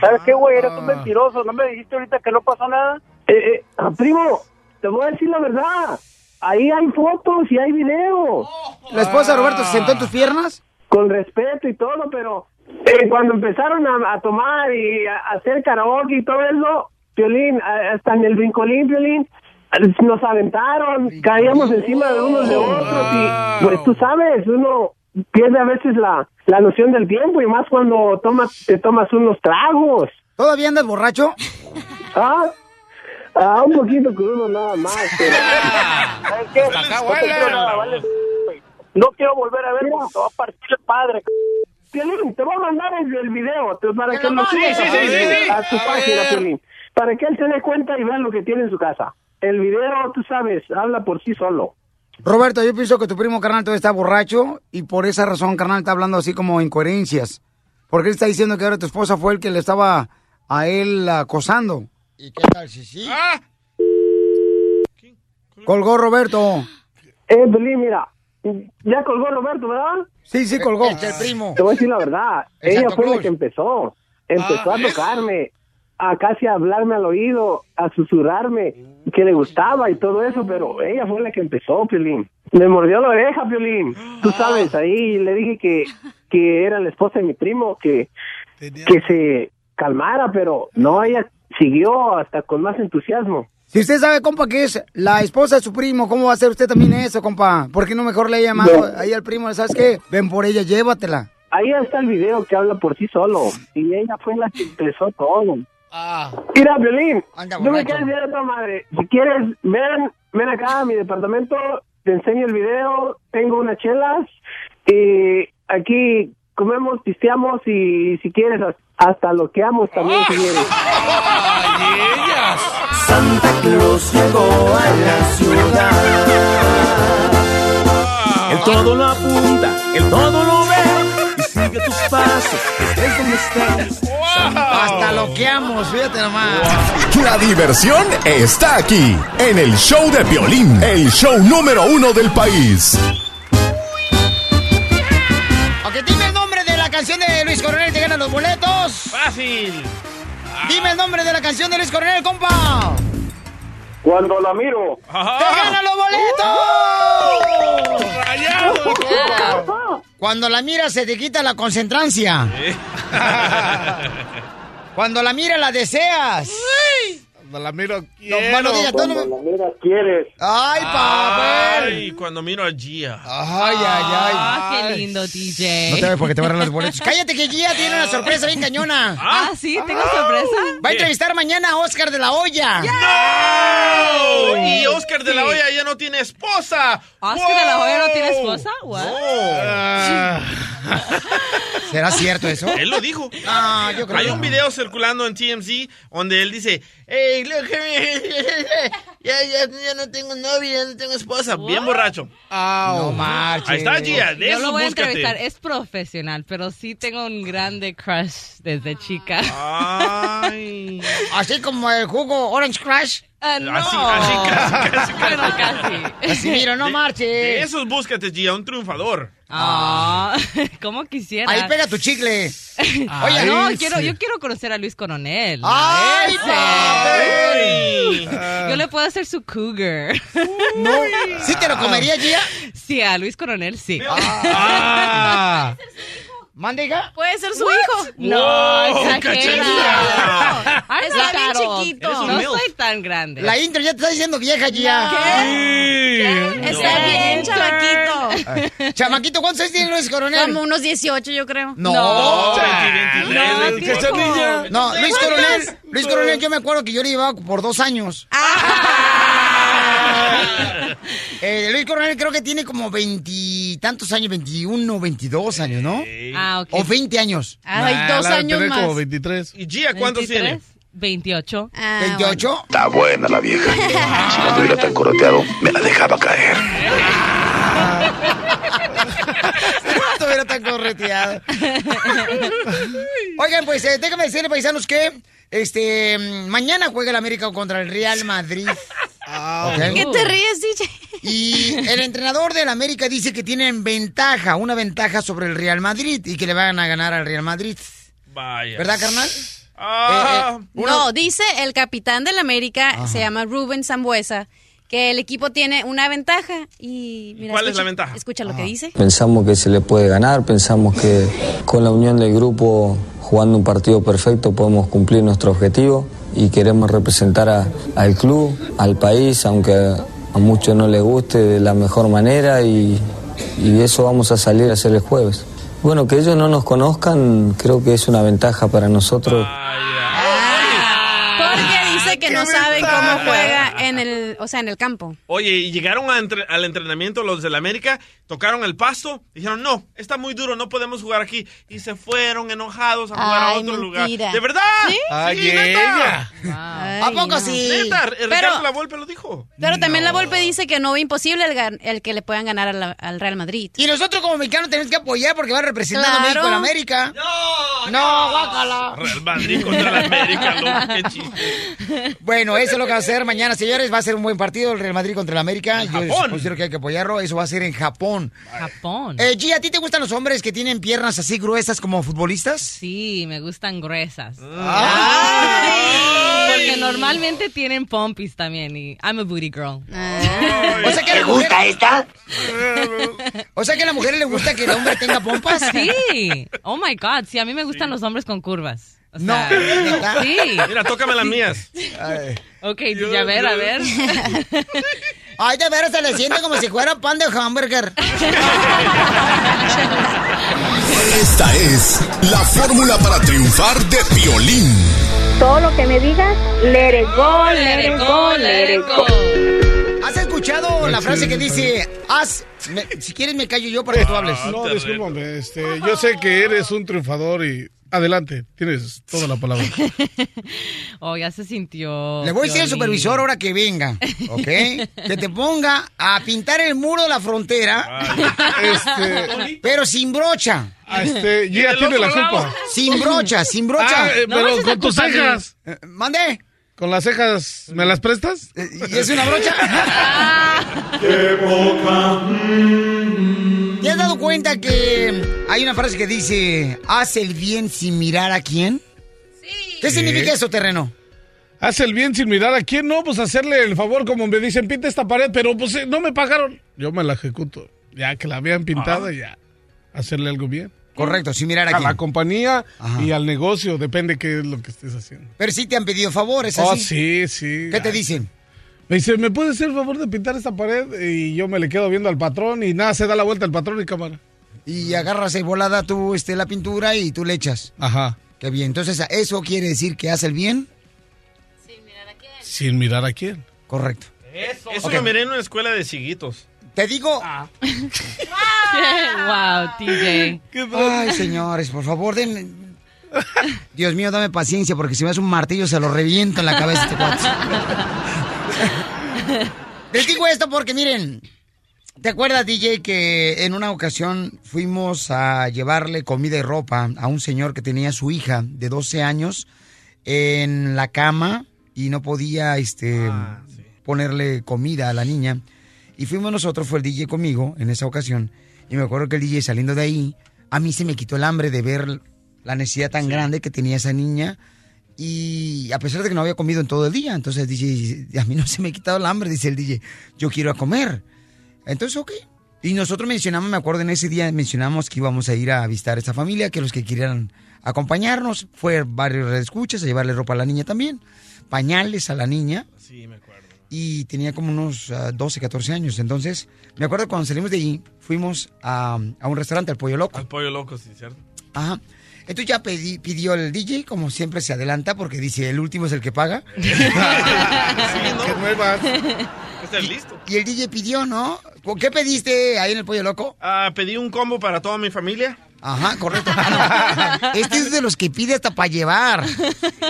[SPEAKER 12] ¿Sabes qué, güey? Eres un mentiroso. ¿No me dijiste ahorita que no pasó nada?
[SPEAKER 17] Eh, eh, ah, primo, te voy a decir la verdad. Ahí hay fotos y hay videos.
[SPEAKER 3] ¿La esposa de Roberto se sentó en tus piernas?
[SPEAKER 17] Con respeto y todo, pero eh, cuando empezaron a, a tomar y a, a hacer karaoke y todo eso, Piolín, a- hasta en el brincolín, Piolín, nos aventaron, caíamos encima de unos de otros y pues tú sabes, uno pierde a veces la, la noción del tiempo y más cuando tomas, te tomas unos tragos.
[SPEAKER 3] ¿Todavía andas borracho?
[SPEAKER 17] Ah, ah un poquito crudo nada más. pero- ¿Sabes qué?
[SPEAKER 8] Acá
[SPEAKER 17] No quiero nada, vale. No quiero volver a ver porque te va a partir el padre. Piolín, te voy a mandar el, el video te- para que lo subas
[SPEAKER 8] sí,
[SPEAKER 17] a,
[SPEAKER 8] sí, sí, sí.
[SPEAKER 17] a tu
[SPEAKER 8] A
[SPEAKER 17] página. Piolín. Para que él se dé cuenta y vea lo que tiene en su casa. El video, tú sabes, habla por sí solo.
[SPEAKER 3] Roberto, yo pienso que tu primo carnal todavía está borracho y por esa razón carnal está hablando así como incoherencias. Porque él está diciendo que ahora tu esposa fue el que le estaba a él acosando. ¿Y qué tal si sí? Colgó Roberto.
[SPEAKER 17] Eh, Piolín, mira, ya colgó Roberto, ¿verdad?
[SPEAKER 3] Sí, sí, colgó. el primo.
[SPEAKER 17] Te voy a decir la verdad.
[SPEAKER 3] El
[SPEAKER 17] Ella fue la que empezó. Empezó
[SPEAKER 3] Ah.
[SPEAKER 17] a tocarme, a casi hablarme al oído, a susurrarme, que le gustaba y todo eso, pero ella fue la que empezó, Piolín. Me mordió la oreja, Piolín. Tú sabes, ahí le dije que, que era la esposa de mi primo, que, que se calmara, pero no, ella siguió hasta con más entusiasmo.
[SPEAKER 3] Si usted sabe, compa, que es la esposa de su primo, ¿cómo va a hacer usted también eso, compa? ¿Por qué no mejor le ha llamado
[SPEAKER 17] No.
[SPEAKER 3] ahí al primo? ¿Sabes qué? Ven por ella, llévatela.
[SPEAKER 17] Ahí está el video que habla por sí solo. Y ella fue la que empezó todo.
[SPEAKER 3] Ah.
[SPEAKER 17] Mira, Violín, no me quieres ver a tu madre. Si quieres, ven, ven acá a mi departamento, te enseño el video, tengo unas chelas y aquí comemos, pisteamos y si quieres hasta loqueamos también si quieres.
[SPEAKER 8] Santa Claus llegó a la ciudad. Él todo lo apunta, él todo lo ve y sigue tus pasos, estés donde estés.
[SPEAKER 3] Hasta loqueamos, fíjate nomás.
[SPEAKER 10] La diversión está aquí, en el show de Piolín, el show número uno del país.
[SPEAKER 3] Ok, dime canción de Luis Coronel te ganan los boletos.
[SPEAKER 4] Fácil.
[SPEAKER 3] Dime el nombre de la canción de Luis Coronel, compa.
[SPEAKER 17] Cuando la miro.
[SPEAKER 3] ¡Te ganan los boletos! Cuando la miras se te quita la concentrancia. <laughs> Cuando la miras la deseas.
[SPEAKER 5] Cuando la miro,
[SPEAKER 3] No,
[SPEAKER 5] quiero.
[SPEAKER 3] mano, diga, tú no me-
[SPEAKER 17] mira, quieres.
[SPEAKER 3] Ay, papel.
[SPEAKER 4] Ay, cuando miro a Gia.
[SPEAKER 3] Ay, ay, ay.
[SPEAKER 6] Ah, qué lindo, DJ.
[SPEAKER 3] No te vayas porque te van a dar los boletos. Cállate que Gia tiene una sorpresa bien cañona.
[SPEAKER 6] Ah, sí, tengo sorpresa.
[SPEAKER 3] Va a entrevistar mañana a Oscar de la Hoya.
[SPEAKER 4] ¡No! Y Oscar de la Hoya ya no tiene esposa.
[SPEAKER 6] ¿Oscar de la Hoya no tiene
[SPEAKER 4] ¡Wow!
[SPEAKER 6] esposa? What? <laughs>
[SPEAKER 3] ¿Será cierto eso?
[SPEAKER 4] Él lo dijo.
[SPEAKER 3] Ah, yo creo
[SPEAKER 4] Hay
[SPEAKER 3] que
[SPEAKER 4] un
[SPEAKER 3] no.
[SPEAKER 4] video circulando en TMZ donde él dice, hey, look, <laughs> ya, ya, ya no tengo novia, ya no tengo esposa. Bien borracho.
[SPEAKER 3] No marches.
[SPEAKER 4] Ahí está Gia, de
[SPEAKER 6] Yo
[SPEAKER 4] eso
[SPEAKER 6] lo voy a entrevistar. Es profesional, pero sí tengo un grande crush desde chica.
[SPEAKER 4] Ay.
[SPEAKER 3] Así como el jugo Orange Crush.
[SPEAKER 6] Ah, no.
[SPEAKER 4] Así, así, casi, casi, casi.
[SPEAKER 6] Bueno, casi.
[SPEAKER 3] Así, mira, no
[SPEAKER 4] De
[SPEAKER 3] marches.
[SPEAKER 4] esos búscate, Gia, un triunfador.
[SPEAKER 6] Ah, <laughs> ¿cómo quisiera?
[SPEAKER 3] Ahí pega tu chicle. <laughs>
[SPEAKER 6] Oye, no,
[SPEAKER 3] Ay,
[SPEAKER 6] quiero,
[SPEAKER 3] sí.
[SPEAKER 6] yo quiero conocer a Luis Coronel.
[SPEAKER 3] ¡Ay, papel!
[SPEAKER 6] Yo le puedo hacer su cougar.
[SPEAKER 3] No. ¿Sí te lo comería, Gia?
[SPEAKER 6] Sí, a Luis Coronel sí.
[SPEAKER 3] Ah. <laughs> ¿Mande, hija?
[SPEAKER 6] Puede ser su hijo. No,
[SPEAKER 4] Wow,
[SPEAKER 6] exagera.
[SPEAKER 4] cachanilla.
[SPEAKER 6] I'm
[SPEAKER 14] Está bien chiquito.
[SPEAKER 6] No
[SPEAKER 4] milf.
[SPEAKER 6] soy tan grande.
[SPEAKER 3] La intro ya te está diciendo vieja, Gia.
[SPEAKER 14] Está bien, chamaquito.
[SPEAKER 3] Chamaquito, ¿cuántos años tiene Luis Coronel?
[SPEAKER 14] Como unos 18, yo creo.
[SPEAKER 3] No.
[SPEAKER 6] No.
[SPEAKER 4] 23,
[SPEAKER 6] No,
[SPEAKER 4] 24.
[SPEAKER 5] Cachanilla.
[SPEAKER 3] No, Luis Coronel, Luis Coronel, yo me acuerdo que yo le llevaba por dos años. <laughs> Eh, Luis Coronel creo que tiene como veintitantos años, 21, 22 años, ¿no?
[SPEAKER 6] Ah, ok.
[SPEAKER 3] O 20 años.
[SPEAKER 14] Ay,
[SPEAKER 5] Nah,
[SPEAKER 14] dos
[SPEAKER 5] la
[SPEAKER 14] años más.
[SPEAKER 5] como 23.
[SPEAKER 4] ¿Y Gia cuántos
[SPEAKER 6] 23,
[SPEAKER 4] tiene?
[SPEAKER 6] 28.
[SPEAKER 14] Ah,
[SPEAKER 3] 28.
[SPEAKER 18] Está buena la vieja. <laughs> Si no estuviera tan coroteado, me la dejaba caer. <laughs>
[SPEAKER 3] No estuviera tan correteado. Oigan, pues eh, déjame decirle, paisanos, que este mañana juega el América contra el Real Madrid.
[SPEAKER 5] Ah.
[SPEAKER 14] ¿Qué te ríes, DJ?
[SPEAKER 3] Y el entrenador del América dice que tienen ventaja, una ventaja sobre el Real Madrid y que le van a ganar al Real Madrid.
[SPEAKER 4] Vaya.
[SPEAKER 3] ¿Verdad, carnal?
[SPEAKER 4] Ah,
[SPEAKER 3] Eh, eh, uno-
[SPEAKER 14] No, dice el capitán del América, se llama Rubén Zambuesa, que el equipo tiene una ventaja y... Mira,
[SPEAKER 4] ¿Cuál es la ventaja?
[SPEAKER 14] Escucha lo que dice.
[SPEAKER 19] Pensamos que se le puede ganar, pensamos que con la unión del grupo, jugando un partido perfecto, podemos cumplir nuestro objetivo y queremos representar a- al club, al país, aunque a muchos no les guste de la mejor manera y, y eso vamos a salir a hacer el jueves. Bueno, que ellos no nos conozcan creo que es una ventaja para nosotros.
[SPEAKER 14] Que no saben cómo juega en el, o sea, en el campo.
[SPEAKER 4] Oye, y llegaron a entre- al entrenamiento los del América, tocaron el pasto, dijeron, no, está muy duro, no podemos jugar aquí. Y se fueron enojados a jugar a otro
[SPEAKER 14] mentira.
[SPEAKER 4] lugar. ¿De verdad?
[SPEAKER 14] ¿Sí?
[SPEAKER 5] Ay,
[SPEAKER 4] Sí, neta.
[SPEAKER 5] ella.
[SPEAKER 3] ¿A poco sí?
[SPEAKER 4] Neta,
[SPEAKER 14] Pero-
[SPEAKER 4] Ricardo La Volpe lo dijo.
[SPEAKER 14] Pero también la Volpe dice que no ve imposible el, que le puedan ganar a la- al Real Madrid.
[SPEAKER 3] Y nosotros como mexicanos tenemos que apoyar porque va representando a
[SPEAKER 14] Claro.
[SPEAKER 3] México en América. No, no, guácala.
[SPEAKER 4] Real Madrid contra el América, loco, qué chiste. <laughs>
[SPEAKER 3] Bueno, eso es lo que va a hacer mañana, señores. Va a ser un buen partido el Real Madrid contra el América. Yo
[SPEAKER 4] Japón.
[SPEAKER 3] considero que hay que apoyarlo. Eso va a ser en Japón.
[SPEAKER 20] Japón.
[SPEAKER 3] Eh, G, ¿a ti te gustan los hombres que tienen piernas así gruesas como futbolistas?
[SPEAKER 20] Sí, me gustan gruesas.
[SPEAKER 3] Ay.
[SPEAKER 20] Porque normalmente tienen pompis también y I'm a booty girl.
[SPEAKER 3] O sea que a la mujer-
[SPEAKER 15] esta?
[SPEAKER 3] O sea que a la mujer le gusta que el hombre tenga pompas.
[SPEAKER 20] Sí. Oh my God, sí, a mí me gustan los hombres con curvas. O
[SPEAKER 3] No. <laughs>
[SPEAKER 20] Sí.
[SPEAKER 4] Mira, tócame las mías.
[SPEAKER 20] Ok, DJ, a ver, a ver. <laughs>
[SPEAKER 3] Ay, de veras se le siente como si fuera pan de hamburger. <laughs>
[SPEAKER 10] Esta es la fórmula para triunfar de Piolín.
[SPEAKER 9] Todo lo que me digas, let it go, let it go, let it go.
[SPEAKER 3] ¿Has escuchado la frase que dice, haz, me- si quieres me callo yo para que tú hables?
[SPEAKER 5] No, discúlpame, este, yo sé que eres un triunfador y adelante, tienes toda la palabra. <laughs>
[SPEAKER 20] Oh, ya se sintió.
[SPEAKER 3] Le voy a decir al supervisor ahora que venga, ¿ok? <laughs> Que te ponga a pintar el muro de la frontera,
[SPEAKER 5] Este, <laughs>
[SPEAKER 3] pero sin brocha.
[SPEAKER 5] ah, este, Gia tiene la culpa.
[SPEAKER 3] Sin brocha, sin brocha.
[SPEAKER 5] Ah, eh, pero con tus cejas.
[SPEAKER 3] Eh, ¿Mande?
[SPEAKER 5] ¿Con las cejas me las prestas?
[SPEAKER 3] ¿Y es una brocha? <laughs> ¿Te has dado cuenta que hay una frase que dice, haz el bien sin mirar a quién? ¿Qué
[SPEAKER 5] Sí.
[SPEAKER 3] significa eso, terreno?
[SPEAKER 5] Hace el bien sin mirar a quién, no, pues hacerle el favor como me dicen, pinta esta pared, pero pues eh, no me pagaron. Yo me la ejecuto. Ya que la habían pintado, ya. Hacerle algo bien.
[SPEAKER 3] Correcto, sin mirar a
[SPEAKER 5] A
[SPEAKER 3] quién.
[SPEAKER 5] la compañía
[SPEAKER 3] Ajá.
[SPEAKER 5] y al negocio, depende qué es lo que estés haciendo.
[SPEAKER 3] Pero sí te han pedido favores,
[SPEAKER 5] Oh,
[SPEAKER 3] así.
[SPEAKER 5] sí, sí.
[SPEAKER 3] ¿Qué te dicen?
[SPEAKER 5] Me dice, ¿me puede hacer el favor de pintar esta pared? Y yo me le quedo viendo al patrón y nada, se da la vuelta el patrón y cámara.
[SPEAKER 3] Y agarras ahí volada tú este, la pintura y tú le echas.
[SPEAKER 5] Ajá.
[SPEAKER 3] Qué bien. Entonces, ¿eso quiere decir que hace el bien?
[SPEAKER 5] Sin mirar a quién.
[SPEAKER 3] Correcto.
[SPEAKER 4] Eso
[SPEAKER 3] Ok.
[SPEAKER 4] lo miré en una escuela de ciguitos.
[SPEAKER 3] Te digo... <laughs>
[SPEAKER 20] wow, TJ.
[SPEAKER 3] Ay, señores, por favor, denme... Dios mío, dame paciencia porque si me hace un martillo se lo reviento en la cabeza este cuate. <laughs> Les digo esto porque miren, ¿te acuerdas, DJ, que en una ocasión fuimos a llevarle comida y ropa a un señor que tenía a su hija de 12 años en la cama y no podía este, ponerle comida a la niña? Y fuimos nosotros, fue el DJ conmigo en esa ocasión. Y me acuerdo que el DJ saliendo de ahí, a mí se me quitó el hambre de ver la necesidad tan grande que tenía esa niña. Y a pesar de que no había comido en todo el día, entonces dice, a mí no se me ha quitado el hambre, dice el DJ, yo quiero a comer. Entonces, ok. Y nosotros mencionamos, me acuerdo en ese día, mencionamos que íbamos a ir a visitar a esta familia, que los que quieran acompañarnos, fue varios escuchas a llevarle ropa a la niña también, pañales a la niña,
[SPEAKER 4] Sí, me acuerdo.
[SPEAKER 3] Y tenía como unos ah, 12, 14 años. Entonces, me acuerdo cuando salimos de ahí, fuimos a, a un restaurante, al Pollo Loco.
[SPEAKER 4] Al pollo loco, sí, ¿cierto?
[SPEAKER 3] Ajá. Entonces ya pedí- pidió el DJ, como siempre se adelanta, porque dice, el último es el que paga. <laughs>
[SPEAKER 4] sí, ¿no? Estás listo.
[SPEAKER 3] Y el DJ pidió, ¿no? ¿Qué pediste ahí en el Pollo Loco?
[SPEAKER 4] Ah, pedí un combo para toda mi familia.
[SPEAKER 3] Ajá, correcto. <laughs> Este es de los que pide hasta para llevar.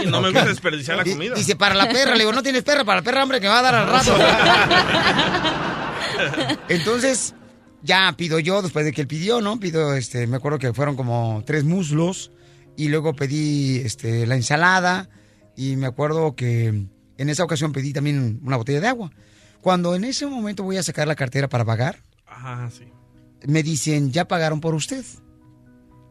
[SPEAKER 4] Y no me gusta desperdiciar la comida.
[SPEAKER 3] Dice, para la perra. Le digo, no tienes perra, para la perra, hombre, que me va a dar al rato. <laughs> Entonces, ya pido yo, después de que él pidió, ¿no? Pido, este, me acuerdo que fueron como tres muslos. Y luego pedí, este, la ensalada. Y me acuerdo que en esa ocasión pedí también una botella de agua. Cuando en ese momento voy a sacar la cartera para pagar,
[SPEAKER 4] Ajá, sí.
[SPEAKER 3] me dicen, ¿ya pagaron por usted?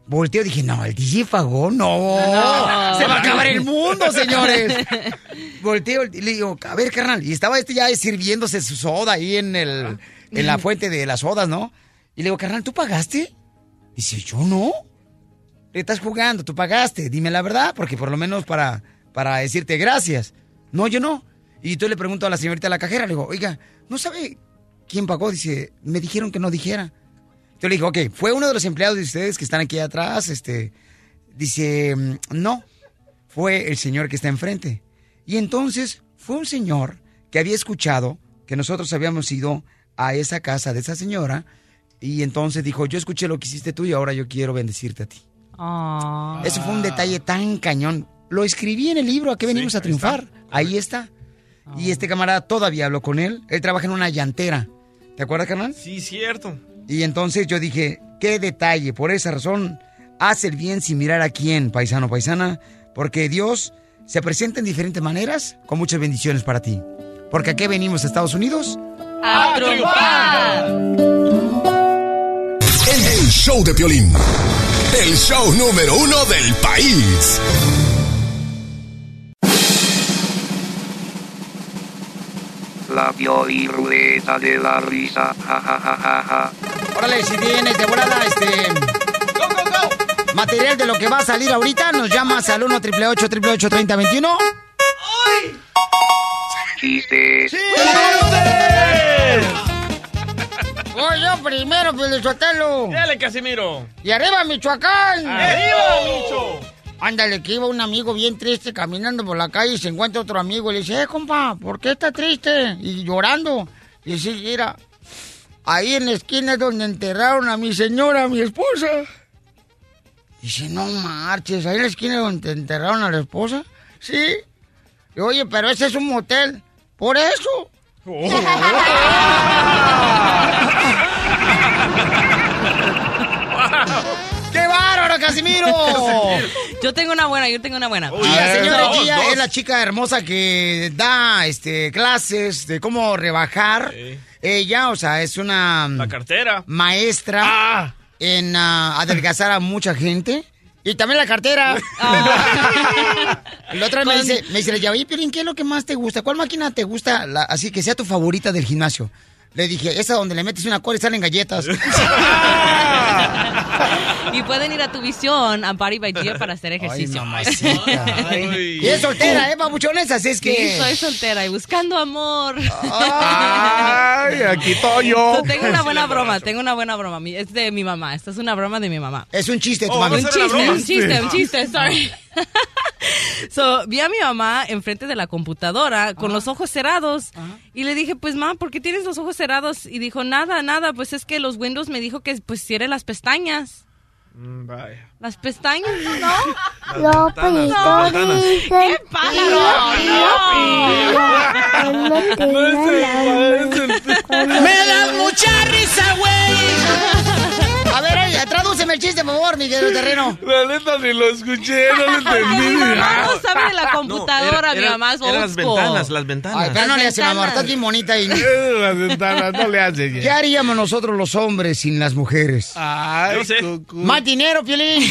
[SPEAKER 3] Volteo y dije, no, el DJ pagó, no.
[SPEAKER 20] No.
[SPEAKER 3] Se va a acabar el mundo, señores. <laughs> Volteo y le digo, a ver, carnal. Y estaba este ya sirviéndose su soda ahí en, el, en la fuente de las sodas, ¿no? Y le digo, carnal, ¿tú pagaste? Dice, yo no. Le estás jugando, tú pagaste. Dime la verdad, porque por lo menos para, para decirte gracias. No, yo no. Y tú le pregunto a la señorita de la cajera, le digo, oiga, ¿no sabe quién pagó? Dice, me dijeron que no dijera. Yo le dije, ok, ¿fue uno de los empleados de ustedes que están aquí atrás? Este, dice, "Mm, no, fue el señor que está enfrente. Y entonces fue un señor que había escuchado que nosotros habíamos ido a esa casa de esa señora y entonces dijo, yo escuché lo que hiciste tú y ahora yo quiero bendecirte a ti.
[SPEAKER 20] Ah.
[SPEAKER 3] Eso fue un detalle tan cañón. Lo escribí en el libro, ¿a qué venimos a triunfar? Ahí está. Y este camarada todavía habló con él. Él trabaja en una llantera. ¿Te acuerdas, carnal?
[SPEAKER 4] Sí, cierto.
[SPEAKER 3] Y entonces yo dije, qué detalle. Por esa razón, haz el bien sin mirar a quién, paisano, paisana. Porque Dios se presenta en diferentes maneras con muchas bendiciones para ti. Porque aquí venimos a Estados Unidos.
[SPEAKER 20] ¡A triunfar!
[SPEAKER 10] El show de Piolín. El show número uno del país.
[SPEAKER 2] La Pioli Ruleta de la Risa. Ja, ja, ja, ja, ja.
[SPEAKER 3] Órale, si tienes de volada este. Material de lo que va a salir ahorita, nos llamas al 1 888 3021
[SPEAKER 2] Chistes.
[SPEAKER 3] Voy yo primero, Pelizotelo.
[SPEAKER 4] Dale, Casimiro.
[SPEAKER 3] Y arriba, Michoacán.
[SPEAKER 4] ¡Arriba, Micho!
[SPEAKER 3] Ándale, que iba un amigo bien triste caminando por la calle y se encuentra otro amigo y le dice, eh, compa, ¿por qué está triste? Y llorando. Y dice, mira, ahí en la esquina es donde enterraron a mi señora, a mi esposa. Dice, no marches, ahí en la esquina es donde enterraron a la esposa. Sí. Y, Oye, pero ese es un motel. Por eso. <laughs> ¡Qué bárbaro, Casimiro! <laughs>
[SPEAKER 20] Yo tengo una buena, yo tengo una buena.
[SPEAKER 3] La señora Gia es la chica hermosa que da este, clases de cómo rebajar. Ella, o sea, es una
[SPEAKER 4] La cartera.
[SPEAKER 3] maestra en ah, adelgazar a mucha gente. Y también la cartera. <laughs> La otra me
[SPEAKER 20] Con-
[SPEAKER 3] dice, me dice, oye, Piolín, ¿qué es lo que más te gusta? ¿Cuál máquina te gusta? La- así que sea tu favorita del gimnasio. Le dije, esa donde le metes una cola y salen galletas. <laughs> <laughs>
[SPEAKER 20] Y pueden ir a tu visión, a Body by Dear, para hacer ejercicio. <laughs>
[SPEAKER 3] y es soltera, ¿eh, papuchones? Así es que...
[SPEAKER 20] Sí, soy soltera y buscando amor.
[SPEAKER 5] Ay, <laughs> aquí estoy yo.
[SPEAKER 20] So, tengo una buena broma, tengo una buena broma. Mi- Es de mi mamá. Esta es una broma de mi mamá.
[SPEAKER 3] Es un chiste,
[SPEAKER 20] tu
[SPEAKER 3] mami.
[SPEAKER 20] Un chiste, un chiste, un chiste, sorry. So, vi a mi mamá enfrente de la computadora con los ojos cerrados y le dije, pues, ma, ¿por qué tienes los ojos cerrados? Y dijo, nada, nada, pues es que los Windows me dijo que pues cierre las pestañas.
[SPEAKER 4] Mm, Vaya.
[SPEAKER 20] Las pestañas, ¿no?
[SPEAKER 15] Peritos dicen.
[SPEAKER 20] ¿Qué pasa?
[SPEAKER 3] ¡Me das mucha risa, güey! El chiste, por favor, Miguel Terreno. <laughs>
[SPEAKER 5] La neta ni lo escuché, no lo <laughs> entendí.
[SPEAKER 20] Mi mamá no sabe de la <laughs> computadora,
[SPEAKER 4] No, era-
[SPEAKER 20] mi
[SPEAKER 4] era-
[SPEAKER 20] mamá es old
[SPEAKER 4] las ventanas, las ventanas.
[SPEAKER 3] Ay, pero no le hace, mamá, estás bien bonita y...
[SPEAKER 5] Las ventanas, no le hace.
[SPEAKER 3] ¿Qué haríamos nosotros los hombres sin las mujeres?
[SPEAKER 5] Ay,
[SPEAKER 4] No sé.
[SPEAKER 3] Más dinero, Piolín.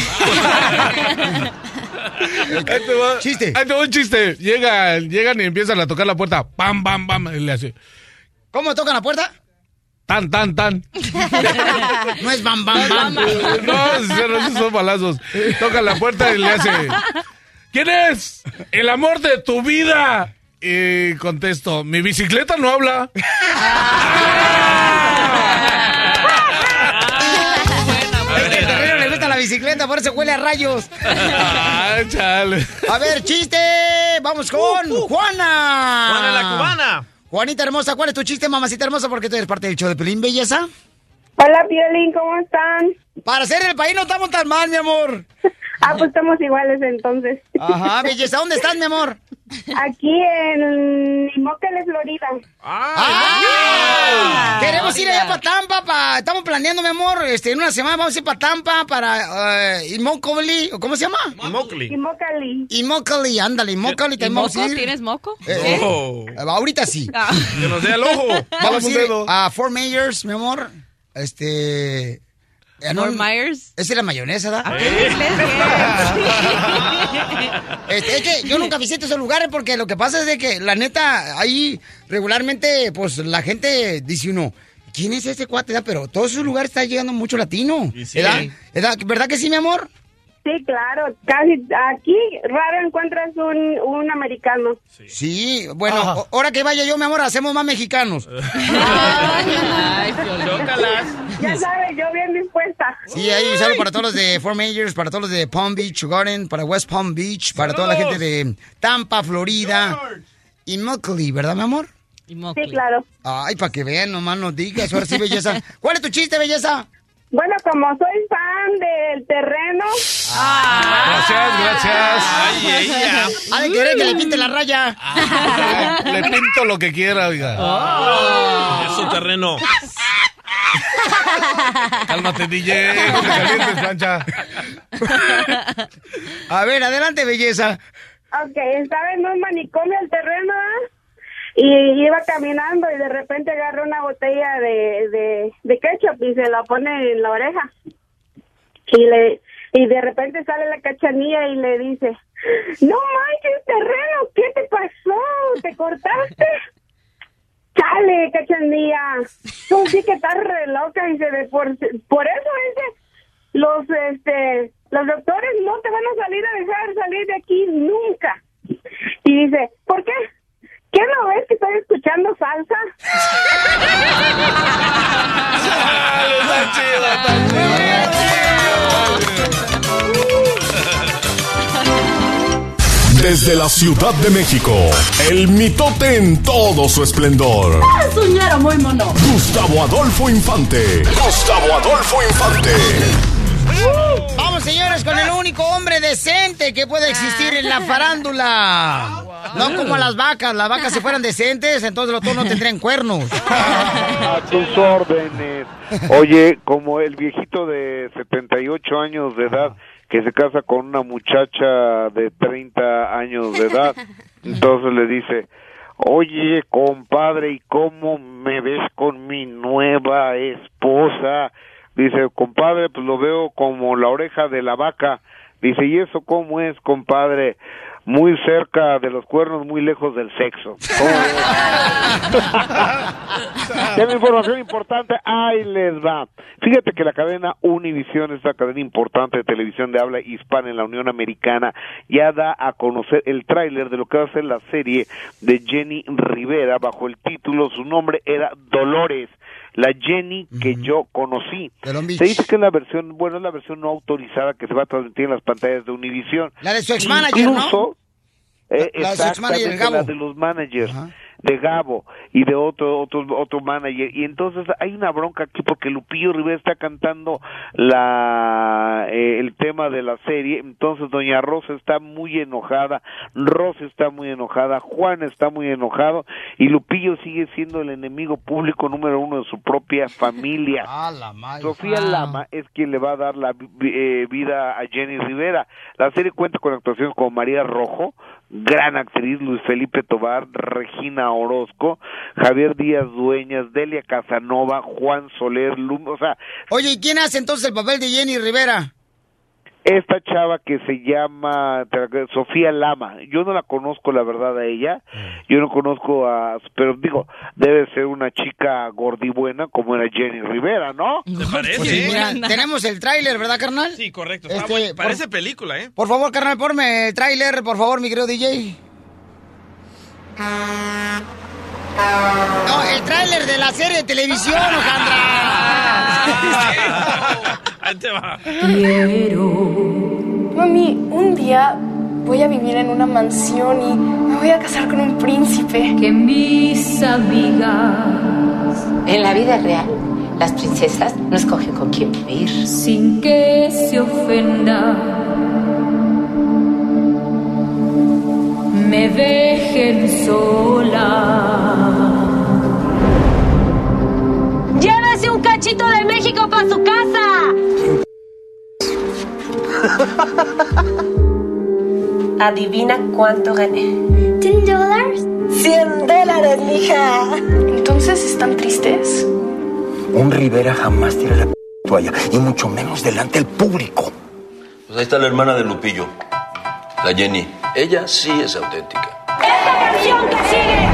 [SPEAKER 5] Ahí te va.
[SPEAKER 3] Chiste.
[SPEAKER 5] Ahí te va un chiste. Llegan, llegan y empiezan a tocar la puerta. Pam, pam, pam. Y le hace.
[SPEAKER 3] ¿Cómo tocan la puerta?
[SPEAKER 5] Tan, tan, tan. <laughs>
[SPEAKER 3] No es bam, bam, bam.
[SPEAKER 5] No, esos son balazos. Toca la puerta y le hace. ¿Quién es? El amor de tu vida. Y contesto, mi bicicleta no habla. <laughs>
[SPEAKER 3] Gusta la bicicleta, por eso huele a rayos.
[SPEAKER 5] Ah, chale.
[SPEAKER 3] A ver, chiste. Vamos con Juana.
[SPEAKER 4] Juana la cubana.
[SPEAKER 3] Juanita hermosa, ¿cuál es tu chiste, mamacita hermosa? Porque tú eres parte del show de Pelín Belleza.
[SPEAKER 9] Hola, Piolín, ¿cómo están?
[SPEAKER 3] Para ser el país no estamos tan mal, mi amor. <laughs>
[SPEAKER 9] Ah, pues estamos iguales entonces.
[SPEAKER 3] Ajá, belleza. ¿Dónde estás, mi amor?
[SPEAKER 9] Aquí en Imócale, Florida.
[SPEAKER 3] ¡Ah! Queremos ir allá para Tampa, pa- estamos planeando, mi amor, este, en una semana vamos a ir para Tampa, para uh, Immokalee, ¿o ¿cómo se llama?
[SPEAKER 4] Immokalee.
[SPEAKER 9] Imócali.
[SPEAKER 3] Immokalee, ándale, Immokalee,
[SPEAKER 20] ¿Y moco?
[SPEAKER 3] ir.
[SPEAKER 20] ¿Tienes moco?
[SPEAKER 3] Eh,
[SPEAKER 4] Oh.
[SPEAKER 3] eh, ahorita sí.
[SPEAKER 20] Ah.
[SPEAKER 4] Que nos dé el ojo.
[SPEAKER 3] Vamos a ir
[SPEAKER 5] dedo.
[SPEAKER 3] a Fort Myers, mi amor. Este...
[SPEAKER 20] Fort
[SPEAKER 3] un-
[SPEAKER 20] Myers.
[SPEAKER 3] Esa es la mayonesa, ¿verdad?
[SPEAKER 20] Ah, <laughs>
[SPEAKER 3] Este, es que yo nunca visito esos lugares porque lo que pasa es de que, la neta, ahí regularmente, pues la gente dice uno, ¿quién es ese cuate? da? Pero todos esos lugares está llegando mucho latino.
[SPEAKER 4] Sí.
[SPEAKER 3] ¿verdad? ¿verdad? ¿Verdad que sí, mi amor?
[SPEAKER 9] Sí, claro, casi aquí raro encuentras un, un americano.
[SPEAKER 3] Sí, bueno, ahora que vaya yo, mi amor, hacemos más mexicanos. <laughs>
[SPEAKER 9] Ya sabes, yo bien dispuesta.
[SPEAKER 3] Sí, ahí saludo para todos los de Four Majors, para todos los de Palm Beach Garden, para West Palm Beach, para toda la gente de Tampa, Florida y Mockley, ¿verdad, mi amor?
[SPEAKER 9] Sí, claro.
[SPEAKER 3] Ay, para que vean, nomás nos digas. Ahora sí, belleza. ¿Cuál es tu chiste, belleza?
[SPEAKER 9] Bueno, como soy fan del terreno.
[SPEAKER 5] Gracias, gracias.
[SPEAKER 4] Ay, ella.
[SPEAKER 3] Ha de querer que le pinte la raya.
[SPEAKER 5] Le pinto lo que quiera, oiga.
[SPEAKER 4] Es su terreno.
[SPEAKER 5] Cálmate, DJ. No te calientes, plancha.
[SPEAKER 3] A ver, adelante, belleza.
[SPEAKER 9] Ok, estaba en un manicomio el terreno ¿ah? Y iba caminando y de repente agarra una botella de, de, de ketchup y se la pone en la oreja. Y le y de repente sale la cachanilla y le dice, no manches, terreno, ¿qué te pasó? ¿Te cortaste? <laughs> Chale, cachanilla, tú sí que estás re loca y se ve por, por eso dice, los este los doctores no te van a salir a dejar salir de aquí nunca. Y dice, ¿por qué? ¿Qué no ves que estoy escuchando salsa?
[SPEAKER 10] Desde la Ciudad de México, el mitote en todo su esplendor.
[SPEAKER 15] Soñero muy mono.
[SPEAKER 10] Gustavo Adolfo Infante. Gustavo Adolfo Infante.
[SPEAKER 3] Vamos, señores, con el único hombre decente que puede existir en la farándula. No como las vacas. Las vacas, si fueran decentes, entonces los toros no tendrían cuernos.
[SPEAKER 21] A tus órdenes. Oye, como el viejito de 78 años de edad que se casa con una muchacha de 30 años de edad, <laughs> entonces le dice, oye, compadre, ¿y cómo me ves con mi nueva esposa? Dice, compadre, pues lo veo como la oreja de la vaca. Dice, ¿y eso cómo es, compadre? Muy cerca de los cuernos, muy lejos del sexo. <laughs> Tiene información importante, ahí les va. Fíjate que la cadena Univision, esta cadena importante de televisión de habla hispana en la Unión Americana, ya da a conocer el tráiler de lo que va a ser la serie de Jenny Rivera bajo el título, su nombre era Dolores la Jenny que yo conocí. Se dice que es la versión, bueno, es la versión no autorizada que se va a transmitir en las pantallas de Univision.
[SPEAKER 3] La de su ex-manager, ¿no?
[SPEAKER 21] Eh,
[SPEAKER 3] La- la de su
[SPEAKER 21] exactamente,
[SPEAKER 3] Gabo.
[SPEAKER 21] la de los managers. De Gabo y de otro otro otro manager y entonces hay una bronca aquí porque Lupillo Rivera está cantando la eh, el tema de la serie entonces doña Rosa está muy enojada Rosa está muy enojada Juan está muy enojado y Lupillo sigue siendo el enemigo público número uno de su propia familia <laughs> Sofía
[SPEAKER 3] Ah.
[SPEAKER 21] Lama es quien le va a dar la eh, vida a Jenny Rivera. La serie cuenta con actuaciones como María Rojo, gran actriz, Luis Felipe Tobar, Regina Orozco, Javier Díaz Dueñas, Delia Casanova, Juan Soler, Lum, o sea,
[SPEAKER 3] Oye, ¿y quién hace entonces el papel de Jenny Rivera?
[SPEAKER 21] Esta chava que se llama Sofía Lama, yo no la conozco la verdad a ella, yo no conozco a, pero digo, debe ser una chica gordibuena como era Jenny Rivera, ¿no?
[SPEAKER 4] ¿Te parece?
[SPEAKER 3] Pues sí, mira, tenemos el tráiler, ¿verdad, carnal?
[SPEAKER 4] Sí, correcto. Está
[SPEAKER 3] Este,
[SPEAKER 4] bueno.
[SPEAKER 3] por-
[SPEAKER 4] Parece película, ¿eh?
[SPEAKER 3] Por favor, carnal, ponme el tráiler, por favor, mi querido DJ. No, el tráiler de la serie de televisión, Alejandra. <laughs>
[SPEAKER 4] Ahí te va.
[SPEAKER 22] Quiero. Mami, un día voy a vivir en una mansión y me voy a casar con un príncipe.
[SPEAKER 23] Que mis amigas. En la vida real, las princesas no escogen con quién vivir. Sin que se ofenda. Me dejen sola.
[SPEAKER 15] ¡Llévese un cachito de México para su casa! <laughs>
[SPEAKER 22] Adivina cuánto gané. ¿100 dólares? ¡100 dólares, mija! ¿Entonces están tristes?
[SPEAKER 24] Un Rivera jamás tira la p- toalla, y mucho menos delante del público.
[SPEAKER 25] Pues ahí está la hermana de Lupillo, la Jenny. Ella sí es auténtica.
[SPEAKER 15] ¡Esta canción que sigue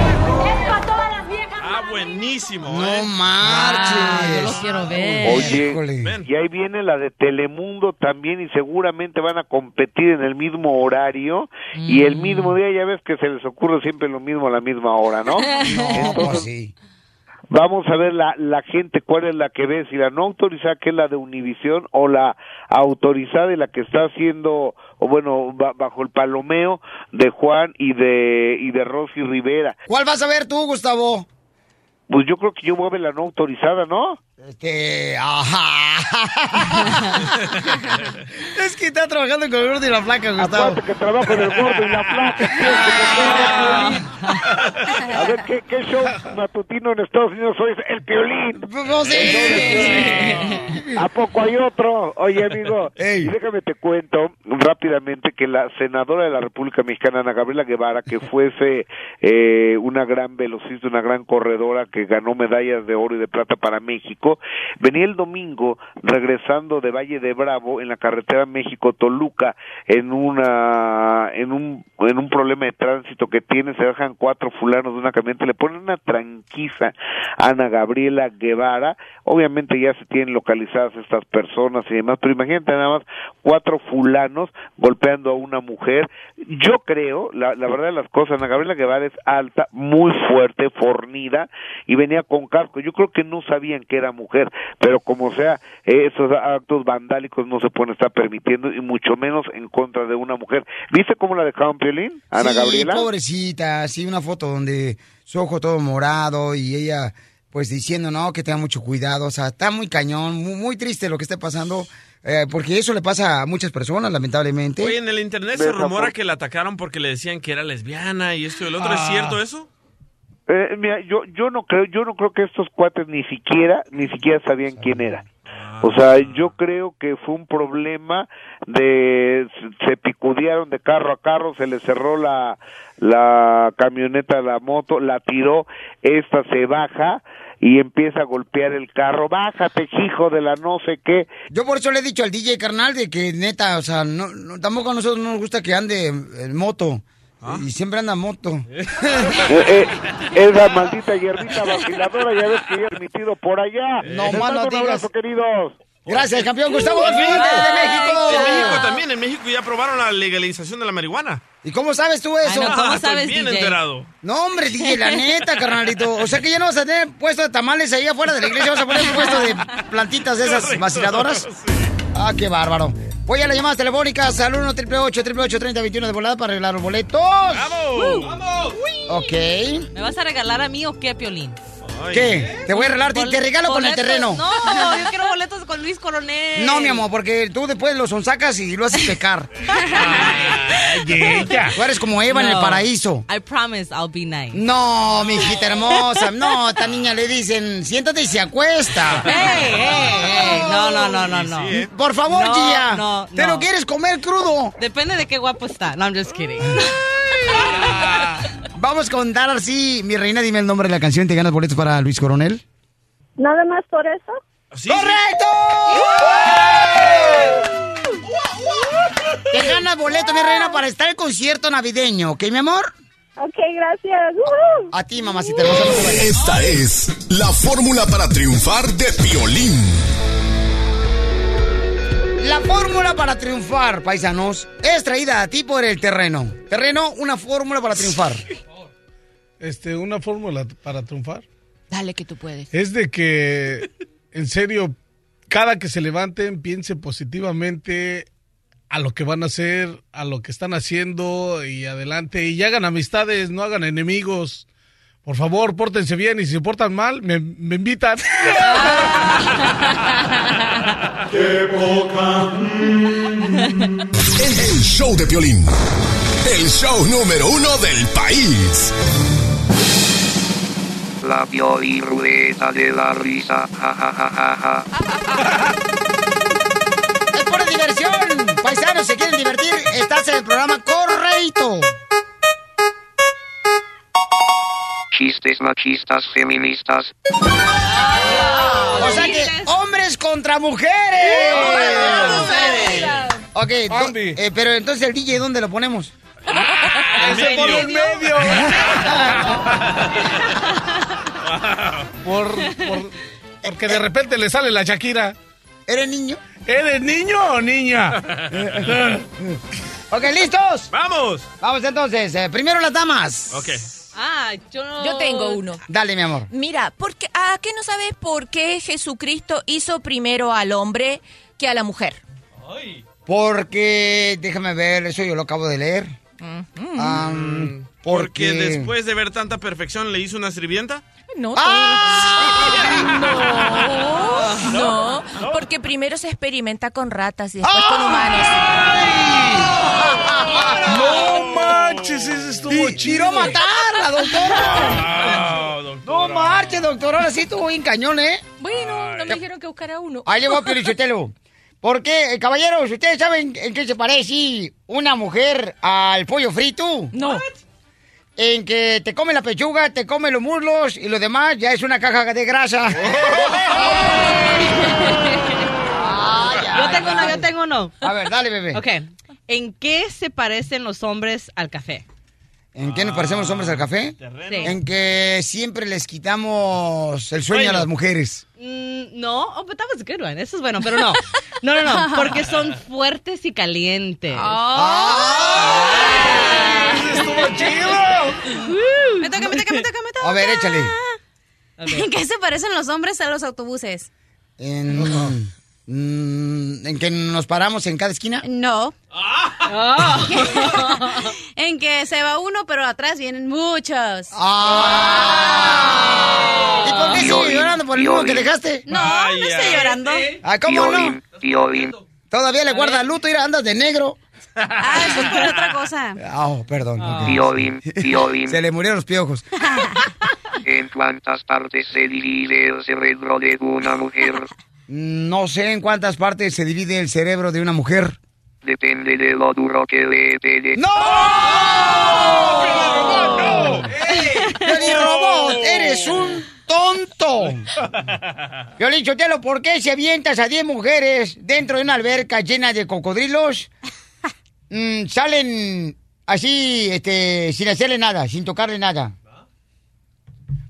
[SPEAKER 4] buenísimo.
[SPEAKER 3] No
[SPEAKER 4] ¿eh?
[SPEAKER 3] marches.
[SPEAKER 20] yo lo quiero ver.
[SPEAKER 21] Oye,
[SPEAKER 3] Híjole.
[SPEAKER 21] y ahí viene la de Telemundo también y seguramente van a competir en el mismo horario y el mismo día ya ves que se les ocurre siempre lo mismo a la misma hora, ¿no? <laughs>
[SPEAKER 3] No, pues sí.
[SPEAKER 21] Vamos a ver la, la gente cuál es la que ve, si la no autorizada que es la de Univisión o la autorizada y la que está haciendo, o bueno, ba- bajo el palomeo de Juan y de, y de Rosy Rivera.
[SPEAKER 3] ¿Cuál vas a ver tú, Gustavo?
[SPEAKER 21] Pues yo creo que yo ver la no autorizada, ¿no?
[SPEAKER 3] Este, ajá. es que <laughs> está trabajando con el gordo y la flaca, Gustavo.
[SPEAKER 21] Acuérdate que trabajo en el gordo y la flaca. A ver, ¿qué, qué show matutino en Estados Unidos soy? El Piolín.
[SPEAKER 3] No sé.
[SPEAKER 21] ¿A poco hay otro? Oye, amigo, y déjame te cuento rápidamente que la senadora de la República Mexicana, Ana Gabriela Guevara, que fuese eh, una gran velocista, una gran corredora que ganó medallas de oro y de plata para Venía el domingo regresando de Valle de Bravo en la carretera México-Toluca en una en un en un problema de tránsito que tiene, se dejan cuatro fulanos de una camioneta, le ponen una tranquiza a Ana Gabriela Guevara, obviamente ya se tienen localizadas estas personas y demás, pero imagínate nada más cuatro fulanos golpeando a una mujer, yo creo, la, la verdad de las cosas, Ana Gabriela Guevara es alta, muy fuerte, fornida, y venía con casco, yo creo que no sabían que era mujer, pero como sea, esos actos vandálicos no se pueden estar permitiendo, y mucho menos en contra de una mujer. ¿Viste cómo la dejaron, Piolín? Ana
[SPEAKER 3] sí,
[SPEAKER 21] Gabriela.
[SPEAKER 3] pobrecita, sí, una foto donde su ojo todo morado y ella pues diciendo, no, que tenga mucho cuidado, o sea, está muy cañón, muy, muy triste lo que está pasando, eh, porque eso le pasa a muchas personas, lamentablemente.
[SPEAKER 4] Oye, en el internet se rumora que la atacaron porque le decían que era lesbiana y esto y el otro. ¿Es
[SPEAKER 3] Ah.
[SPEAKER 4] cierto eso?
[SPEAKER 21] Eh, mira, yo yo no creo, yo no creo que estos cuates ni siquiera ni siquiera sabían quién era. O sea, yo creo que fue un problema de se picudearon de carro a carro, se le cerró la la camioneta, la moto, la tiró, esta se baja y empieza a golpear el carro, bájate, hijo de la no sé qué.
[SPEAKER 3] Yo por eso le he dicho al DJ carnal de que neta, o sea, no, no- tampoco a nosotros no nos gusta que ande en moto. Y siempre anda moto. <laughs>
[SPEAKER 21] Eh, eh, esa maldita hierbita vaciladora ya ves que ya he emitido por allá.
[SPEAKER 3] No
[SPEAKER 21] Les
[SPEAKER 3] más
[SPEAKER 21] mando
[SPEAKER 3] no
[SPEAKER 21] un
[SPEAKER 3] digas.
[SPEAKER 21] abrazo, queridos.
[SPEAKER 3] Gracias, campeón Gustavo México.
[SPEAKER 4] En México también, en México ya aprobaron la legalización de la marihuana.
[SPEAKER 3] ¿Y cómo sabes tú eso?
[SPEAKER 4] Ay, no, ¿cómo Estoy sabes, bien DJ? enterado.
[SPEAKER 3] No, hombre, DJ, la neta, carnalito. O sea que ya no vas a tener puesto de tamales ahí afuera de la iglesia, vas a poner un puesto de plantitas de esas vaciladoras. Ah, qué bárbaro. Voy a las llamadas telefónicas al 1 888 3021 de volada para arreglar los boletos.
[SPEAKER 4] ¡Vamos!
[SPEAKER 20] ¡Vamos!
[SPEAKER 3] Ok.
[SPEAKER 20] ¿Me vas a regalar a mí o qué, Piolín?
[SPEAKER 3] ¿Qué? Te voy a regalar, te, te regalo con el terreno.
[SPEAKER 20] No, yo quiero boletos con Luis Coronel.
[SPEAKER 3] No, mi amor, porque tú después los sonsacas y lo haces pecar. Tú eres como Eva en el paraíso.
[SPEAKER 20] I promise I'll be nice.
[SPEAKER 3] No, mi hijita hermosa. No, a esta niña le dicen, siéntate y se acuesta.
[SPEAKER 20] Ey, ey, ey. No, no, no, no, no.
[SPEAKER 3] Por favor,
[SPEAKER 20] No,
[SPEAKER 3] Gia.
[SPEAKER 20] no,
[SPEAKER 3] ¿Te lo quieres comer crudo?
[SPEAKER 20] Depende de qué guapo está. No, I'm just kidding.
[SPEAKER 3] Vamos con Darcy. Mi reina, dime el nombre de la canción. ¿Te ganas boletos para Luis Coronel?
[SPEAKER 9] ¿Nada más por eso?
[SPEAKER 3] ¡Correcto! Te ganas boleto, mi reina, para estar en el concierto navideño, ¿ok, mi amor?
[SPEAKER 9] Ok, gracias.
[SPEAKER 3] A ti, mamacita hermosa. no.
[SPEAKER 10] Esta es la fórmula para triunfar de Piolín.
[SPEAKER 3] La fórmula para triunfar, paisanos, es traída a ti por el terreno. Terreno, una fórmula para triunfar.
[SPEAKER 5] Este, una fórmula para triunfar.
[SPEAKER 20] Dale que tú puedes.
[SPEAKER 5] Es de que, en serio, cada que se levanten, piense positivamente a lo que van a hacer, a lo que están haciendo y adelante. Y hagan amistades, no hagan enemigos. Por favor, pórtense bien y si se portan mal, me, me invitan. <laughs>
[SPEAKER 10] El show de Piolín. El show número uno del país.
[SPEAKER 2] La Pioli Ruleta de la risa. Ja, ja, ja, ja, ja.
[SPEAKER 3] Es pura diversión. Paisanos, se quieren divertir, estás en el programa correcto.
[SPEAKER 2] Chistes machistas feministas.
[SPEAKER 3] O sea que hombres contra mujeres. Ok, do- eh, pero entonces el DJ, ¿dónde lo ponemos?
[SPEAKER 5] Ese por el medio. <laughs> Por, por- porque de repente le sale la Shakira.
[SPEAKER 3] ¿Eres niño?
[SPEAKER 5] ¿Eres niño o niña?
[SPEAKER 3] ok, ¿listos?
[SPEAKER 4] ¡Vamos!
[SPEAKER 3] Vamos entonces. eh, primero las damas.
[SPEAKER 4] Ok.
[SPEAKER 20] Ah, yo no...
[SPEAKER 26] Yo tengo uno.
[SPEAKER 3] Dale, mi amor.
[SPEAKER 26] Mira, porque, ¿a qué no sabes por qué Jesucristo hizo primero al hombre que a la mujer?
[SPEAKER 3] Porque, déjame ver, eso yo lo acabo de leer.
[SPEAKER 4] Porque
[SPEAKER 3] porque
[SPEAKER 4] después de ver tanta perfección le hizo una sirvienta.
[SPEAKER 26] No,
[SPEAKER 3] ¡Ah!
[SPEAKER 26] no, no, porque primero se experimenta con ratas y después con humanos.
[SPEAKER 5] No manches, ese estuvo
[SPEAKER 3] Y-
[SPEAKER 5] chido.
[SPEAKER 3] ¡Tiró a matar la doctora!
[SPEAKER 4] Wow, doctora.
[SPEAKER 3] No marches, doctora, ahora sí estuvo bien cañón, ¿eh?
[SPEAKER 26] Bueno, no me dijeron que buscara uno.
[SPEAKER 3] Ahí le voy a Pelichotelo. ¿Por qué, eh, caballeros, ustedes saben en qué se parece una mujer al pollo frito?
[SPEAKER 20] No.
[SPEAKER 3] En que te come la pechuga, te come los muslos y lo demás ya es una caja de grasa. <laughs>
[SPEAKER 20] Yo tengo uno, yo tengo uno.
[SPEAKER 3] A ver, dale, bebé.
[SPEAKER 20] Ok. ¿En qué se parecen los hombres al café?
[SPEAKER 3] ¿En qué nos parecemos los hombres al café?
[SPEAKER 20] Sí.
[SPEAKER 3] En que siempre les quitamos el sueño a las mujeres.
[SPEAKER 20] Mm, no, oh, but that was a good one. Eso es bueno, pero no. No, no, no, porque son fuertes y calientes.
[SPEAKER 5] ¡Estuvo chido!
[SPEAKER 6] Me toca, me toca, me toca, me toca.
[SPEAKER 3] A ver, échale.
[SPEAKER 6] ¿En qué se parecen los hombres a los autobuses?
[SPEAKER 3] En, en que nos paramos en cada esquina.
[SPEAKER 6] No. en que se va uno, pero atrás vienen muchos.
[SPEAKER 3] Ah. ¿Y por qué sigue
[SPEAKER 2] Piolín,
[SPEAKER 3] llorando por el mismo que dejaste?
[SPEAKER 6] No, no estoy llorando.
[SPEAKER 3] Ah, ¿cómo no? Todavía le guarda luto y andas de negro.
[SPEAKER 6] Ah, eso es por otra cosa.
[SPEAKER 3] Ah, oh, perdón. ok.
[SPEAKER 2] Piolín, Piolín.
[SPEAKER 3] Se le murieron los piojos.
[SPEAKER 2] ¿En cuántas partes se divide el cerebro de una mujer?
[SPEAKER 3] No sé en cuántas partes se divide el cerebro de una mujer.
[SPEAKER 2] Depende de lo duro que le pegue.
[SPEAKER 3] ¡No! ¡Piolín Robot! ¡Eres un tonto! Piolín Chotelo, ¿por qué si avientas a 10 mujeres dentro de una alberca llena de cocodrilos? mm, salen así, este, sin hacerle nada, sin tocarle nada.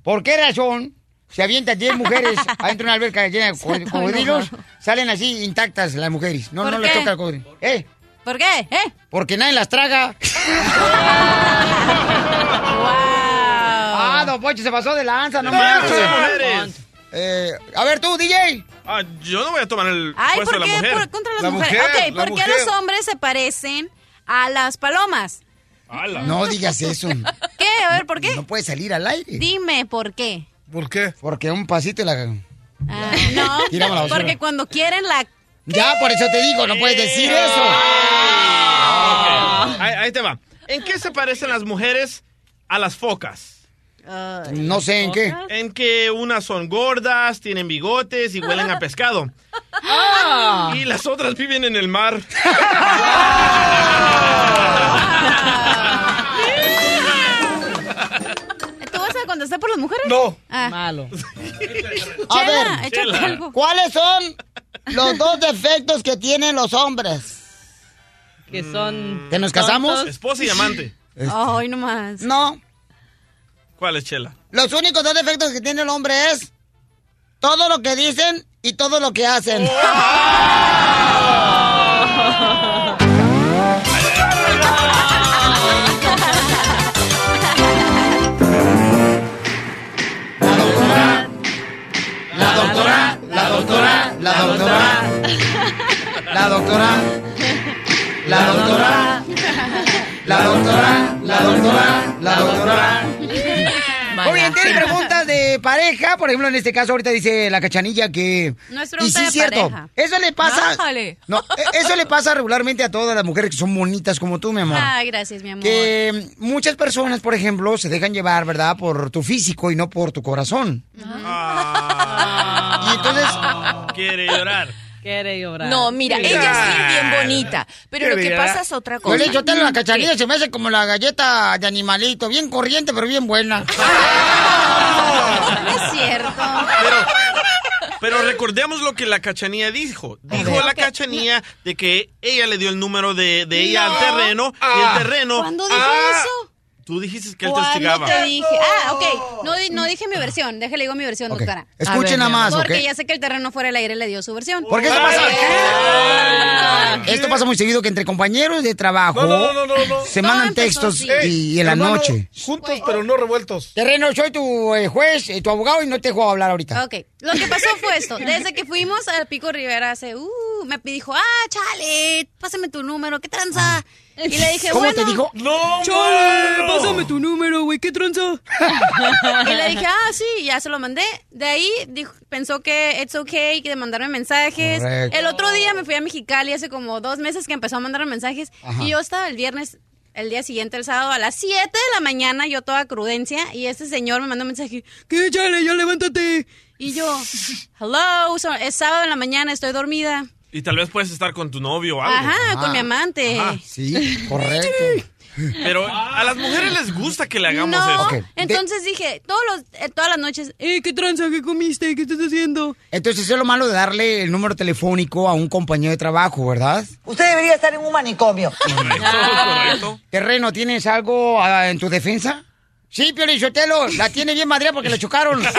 [SPEAKER 3] ¿Por qué razón se avientan 10 mujeres <laughs> adentro de una alberca llena de cocodrilos? Salen así intactas las mujeres. No,
[SPEAKER 6] ¿Por
[SPEAKER 3] no les
[SPEAKER 6] qué?
[SPEAKER 3] toca el cocodrilo. ¿Eh?
[SPEAKER 6] ¿Por qué? ¿Eh?
[SPEAKER 3] Porque nadie las traga. <laughs> Ah, don Poncho se pasó de lanza, no
[SPEAKER 4] mujeres.
[SPEAKER 3] Eh, a ver tú, DJ.
[SPEAKER 4] Ah, yo no voy a tomar el
[SPEAKER 6] Ay,
[SPEAKER 4] puesto
[SPEAKER 6] ¿por
[SPEAKER 4] de la
[SPEAKER 6] qué
[SPEAKER 4] mujer.
[SPEAKER 6] por- contra las
[SPEAKER 5] La
[SPEAKER 6] mujeres?
[SPEAKER 5] mujer,
[SPEAKER 6] ok,
[SPEAKER 5] la
[SPEAKER 6] ¿por qué los hombres se parecen a las palomas?
[SPEAKER 4] Ala.
[SPEAKER 3] No digas eso. <laughs>
[SPEAKER 6] ¿Qué? A ver, ¿por qué?
[SPEAKER 3] No puede salir al aire.
[SPEAKER 6] Dime, ¿por qué?
[SPEAKER 5] ¿Por qué?
[SPEAKER 3] Porque un pasito y la...
[SPEAKER 6] Ah, no,
[SPEAKER 3] Tiramos la basura.
[SPEAKER 6] porque cuando quieren la...
[SPEAKER 3] Ya, por eso te digo, no puedes decir eso.
[SPEAKER 4] Ok. Ahí, ahí te va. ¿En qué se parecen las mujeres a las focas?
[SPEAKER 3] No sé en qué.
[SPEAKER 4] En que unas son gordas, tienen bigotes y huelen a pescado.
[SPEAKER 20] Ah.
[SPEAKER 4] Y las otras viven en el mar.
[SPEAKER 6] ¿Tú <laughs> contestar por las mujeres?
[SPEAKER 5] No.
[SPEAKER 6] Ah.
[SPEAKER 20] Malo. <laughs>
[SPEAKER 3] A
[SPEAKER 6] Chela,
[SPEAKER 3] ver,
[SPEAKER 4] Chela.
[SPEAKER 6] algo.
[SPEAKER 3] ¿cuáles son los dos defectos que tienen los hombres?
[SPEAKER 20] Que son...
[SPEAKER 3] ¿Que nos casamos?
[SPEAKER 20] tontos.
[SPEAKER 4] Esposa y amante.
[SPEAKER 6] Ay, no más.
[SPEAKER 3] No.
[SPEAKER 4] ¿Cuál es Chela?
[SPEAKER 3] Los únicos dos defectos que tiene el hombre es todo lo que dicen y todo lo que hacen. La la doctora, la doctora, la doctora, la doctora, la doctora, la doctora. Muy bien, tiene preguntas de pareja. Por ejemplo, en este caso, ahorita dice la cachanilla que.
[SPEAKER 6] No es
[SPEAKER 3] y
[SPEAKER 6] pregunta
[SPEAKER 3] sí,
[SPEAKER 6] de
[SPEAKER 3] es cierto.
[SPEAKER 6] pareja.
[SPEAKER 3] Eso le pasa.
[SPEAKER 6] Bájale.
[SPEAKER 3] No, e- eso le pasa regularmente a todas las mujeres que son bonitas como tú, mi amor.
[SPEAKER 6] Ay, gracias, mi amor.
[SPEAKER 3] Que muchas personas, por ejemplo, se dejan llevar, ¿verdad? Por tu físico y no por tu corazón. Y.
[SPEAKER 4] Quiere llorar. <laughs>
[SPEAKER 20] Quiere llorar.
[SPEAKER 26] No, mira,
[SPEAKER 4] Mira.
[SPEAKER 26] ella sí es bien bonita, pero lo que
[SPEAKER 4] Mira.
[SPEAKER 26] pasa es otra
[SPEAKER 3] Yo
[SPEAKER 26] cosa.
[SPEAKER 3] le he dicho, "Ten la cachanilla,
[SPEAKER 26] ¿Qué?
[SPEAKER 3] se me hace como la galleta de animalito, bien corriente, pero bien buena.
[SPEAKER 6] No <laughs> es cierto.
[SPEAKER 4] Pero, pero recordemos lo que la cachanía dijo. Dijo
[SPEAKER 3] ver.
[SPEAKER 4] la cachanía de que ella le dio el número de, de ella
[SPEAKER 5] No.
[SPEAKER 4] al terreno y
[SPEAKER 5] Ah.
[SPEAKER 4] el terreno.
[SPEAKER 6] ¿Cuándo dijo
[SPEAKER 4] Ah,
[SPEAKER 6] eso?
[SPEAKER 4] Tú dijiste que él te
[SPEAKER 14] ¿Cuándo
[SPEAKER 4] hostigaba.
[SPEAKER 14] te dije? Ah, ok. No, di- no dije mi versión. Déjale digo mi versión,
[SPEAKER 3] Ok.
[SPEAKER 14] doctora.
[SPEAKER 3] Escuchen nada más,
[SPEAKER 14] Porque
[SPEAKER 3] ¿ok?
[SPEAKER 14] ya sé que el terreno fuera del aire le dio su versión.
[SPEAKER 3] Porque esto pasa, esto pasa muy seguido que entre compañeros de trabajo
[SPEAKER 5] No, no, no, no, no.
[SPEAKER 3] se mandan
[SPEAKER 5] empezó
[SPEAKER 3] textos
[SPEAKER 5] así.
[SPEAKER 3] y, y en la
[SPEAKER 5] hermano,
[SPEAKER 3] noche.
[SPEAKER 5] Juntos, pero no revueltos.
[SPEAKER 3] Terreno, soy tu eh, juez, eh, tu abogado y no te dejo hablar ahorita.
[SPEAKER 14] Ok, lo que pasó fue esto. Desde que fuimos al Pico Rivera hace, uh, me dijo, ah, chale, pásame tu número, ¿qué tranza? Y le dije,
[SPEAKER 3] ¿Cómo
[SPEAKER 14] bueno.
[SPEAKER 3] te dijo?
[SPEAKER 5] ¡No!
[SPEAKER 20] Chale, pásame tu número, güey, ¿qué tranza?
[SPEAKER 14] Y le dije, ah, sí, y ya se lo mandé. De ahí dijo, pensó que it's okay, que de mandarme mensajes.
[SPEAKER 27] Correcto.
[SPEAKER 14] El otro día me fui a Mexicali hace como dos meses que empezó a mandarme mensajes.
[SPEAKER 27] Ajá.
[SPEAKER 14] Y yo estaba el viernes, el día siguiente, el sábado, a las 7 de la mañana, yo toda crudencia. Y este señor me mandó un mensaje, ¿qué, chale, ya levántate? Y yo, hello, so- es sábado en la mañana, estoy dormida.
[SPEAKER 4] Y tal vez puedes estar con tu novio o algo.
[SPEAKER 14] Ajá, con mi amante.
[SPEAKER 4] Ajá.
[SPEAKER 3] Sí, correcto.
[SPEAKER 4] Pero a las mujeres les gusta que le hagamos
[SPEAKER 14] no,
[SPEAKER 4] eso.
[SPEAKER 14] entonces dije, todos los, eh, todas las noches, eh, ¿qué tranza? ¿Qué comiste? ¿Qué estás haciendo?
[SPEAKER 3] Entonces eso es lo malo de darle el número telefónico a un compañero de trabajo, ¿verdad?
[SPEAKER 27] Usted debería estar en un manicomio.
[SPEAKER 3] Terreno, ¿tienes algo ah, en tu defensa? Sí, Pio Lizotelo, la tiene bien madre porque le chocaron. <laughs>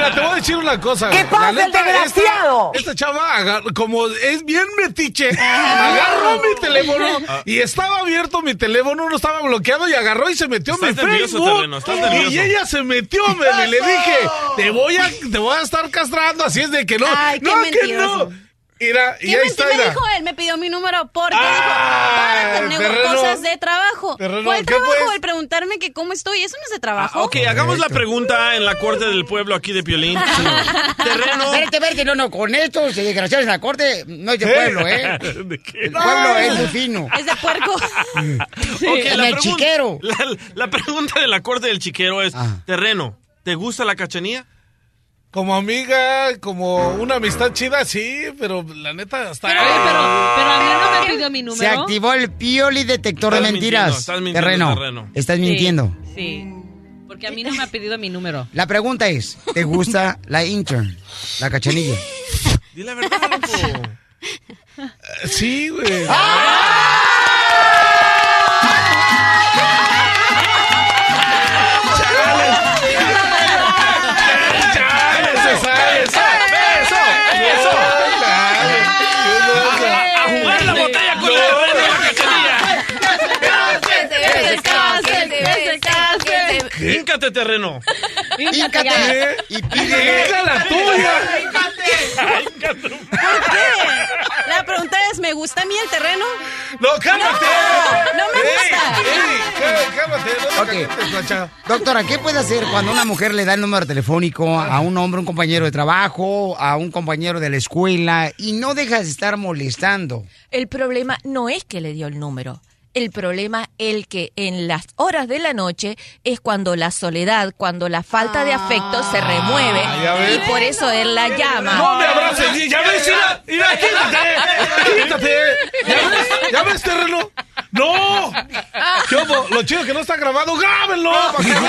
[SPEAKER 5] Nelly, te voy a decir una cosa.
[SPEAKER 27] ¿Qué pasa,
[SPEAKER 5] La neta,
[SPEAKER 27] desgraciado?
[SPEAKER 5] Esta, esta chava, agar- como es bien metiche, <laughs> agarró mi teléfono y estaba abierto mi teléfono, no estaba bloqueado y agarró y se metió a mi
[SPEAKER 4] Estás nervioso,
[SPEAKER 5] Facebook.
[SPEAKER 4] Terreno, estás nervioso.
[SPEAKER 5] y ella se metió, men, y le dije, te voy a, te voy a estar castrando, así es de que no.
[SPEAKER 14] Ay, qué
[SPEAKER 5] no, que
[SPEAKER 14] mentiroso.
[SPEAKER 5] No. Mira, y
[SPEAKER 14] ¿Qué
[SPEAKER 5] ahí
[SPEAKER 14] mentira
[SPEAKER 5] está,
[SPEAKER 14] me dijo él? Me pidió mi número porque dijo, para tener
[SPEAKER 5] terreno.
[SPEAKER 14] cosas de trabajo.
[SPEAKER 4] Terreno,
[SPEAKER 14] ¿Cuál
[SPEAKER 4] ¿qué
[SPEAKER 14] trabajo?
[SPEAKER 4] pues?
[SPEAKER 14] El preguntarme que cómo estoy, eso no es de trabajo.
[SPEAKER 4] Ok, hagamos la pregunta en la corte del pueblo aquí de Piolín. <laughs> Terreno.
[SPEAKER 3] Espérate, espérate, no, no, con estos desgraciados en la corte no es de pueblo, ¿eh? <laughs>
[SPEAKER 4] ¿De qué?
[SPEAKER 3] El pueblo es muy fino.
[SPEAKER 14] Es de puerco. <laughs>
[SPEAKER 4] Ok,
[SPEAKER 3] En
[SPEAKER 4] la
[SPEAKER 3] el chiquero.
[SPEAKER 4] La, la pregunta de la corte del chiquero es,
[SPEAKER 3] Ah.
[SPEAKER 4] Terreno, ¿te gusta la cachanía?
[SPEAKER 5] Como amiga, como una amistad chida, sí, pero la neta está.
[SPEAKER 20] Pero, pero, pero a mí no me pidió mi
[SPEAKER 3] Se
[SPEAKER 20] número.
[SPEAKER 3] activó el Pioli detector de mentiras.
[SPEAKER 4] mintiendo, estás mintiendo,
[SPEAKER 3] terreno.
[SPEAKER 4] terreno.
[SPEAKER 3] Estás
[SPEAKER 20] Sí,
[SPEAKER 3] mintiendo.
[SPEAKER 20] Sí, porque a mí no me ha pedido mi número.
[SPEAKER 3] La pregunta es, ¿te gusta la intern? La cachanilla.
[SPEAKER 4] Di la verdad, loco. <laughs>
[SPEAKER 5] Sí, güey.
[SPEAKER 4] ¡Eso, ¡Híncate, terreno! <laughs>
[SPEAKER 3] Híncate y pídele.
[SPEAKER 5] ¡Hija la tuya!
[SPEAKER 14] ¿Por qué? La pregunta es, ¿me gusta a mí el terreno?
[SPEAKER 5] ¡No, cálmate!
[SPEAKER 14] No, no me gusta.
[SPEAKER 5] ¡Ey! ¡Cálmate! ¡No.
[SPEAKER 3] Doctora, ¿qué puede hacer cuando una mujer le da el número telefónico a un hombre, un compañero de trabajo, a un compañero de la escuela y no dejas de estar molestando?
[SPEAKER 26] El problema no es que le dio el número. El problema el que en las horas de la noche es cuando la soledad, cuando la falta de afecto se remueve
[SPEAKER 5] ya ves.
[SPEAKER 26] y por eso él la llama.
[SPEAKER 5] ¡No me abraces! ¡Ya ves! ¡Mira! ¡Mira! ¡Quítate! ¡Quítate! ¿Ya ves? ¿Ya ves, terreno? ¡No! ¿Qué hubo? Lo chido que no está grabado, ¡grábenlo! Para que vean.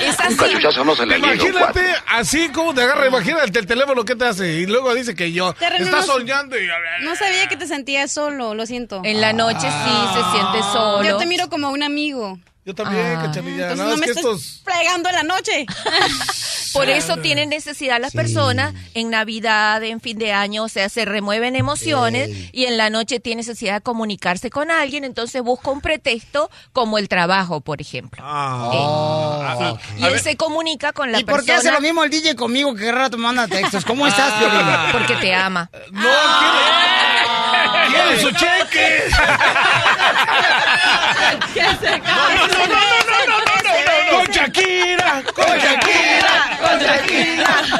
[SPEAKER 26] Es
[SPEAKER 18] Un
[SPEAKER 26] así.
[SPEAKER 18] cachuchazo no se le llega, un cuate.
[SPEAKER 5] Imagínate, así como te agarra, imagínate el teléfono que te hace y luego dice que yo está
[SPEAKER 14] no-
[SPEAKER 5] soñando y
[SPEAKER 14] No sabía que te sentías solo, lo siento.
[SPEAKER 26] En la noche sí se siente solo.
[SPEAKER 14] Yo te miro como un amigo.
[SPEAKER 5] yo también,
[SPEAKER 26] Ah.
[SPEAKER 5] cachanilla.
[SPEAKER 14] Entonces
[SPEAKER 5] Nada
[SPEAKER 14] no me
[SPEAKER 5] que
[SPEAKER 14] estés
[SPEAKER 5] estos
[SPEAKER 14] fregando en la noche. <laughs>
[SPEAKER 26] Por eso tienen necesidad las personas en Navidad, en fin de año, o sea, se remueven emociones y en la noche tiene necesidad de comunicarse con alguien, entonces busca un pretexto como el trabajo, por ejemplo.
[SPEAKER 4] Ah.
[SPEAKER 26] Eh, sí. Y él se comunica con la
[SPEAKER 3] ¿Y por qué
[SPEAKER 26] persona
[SPEAKER 3] hace lo mismo el DJ conmigo que cada rato manda textos? ¿Cómo estás,
[SPEAKER 5] Ah.
[SPEAKER 26] Porque te ama.
[SPEAKER 5] ¡No quiere! ¡Quiere su cheque! ¡Con Shakira! ¡Con Shakira!
[SPEAKER 3] ¡Con Shakira! <laughs>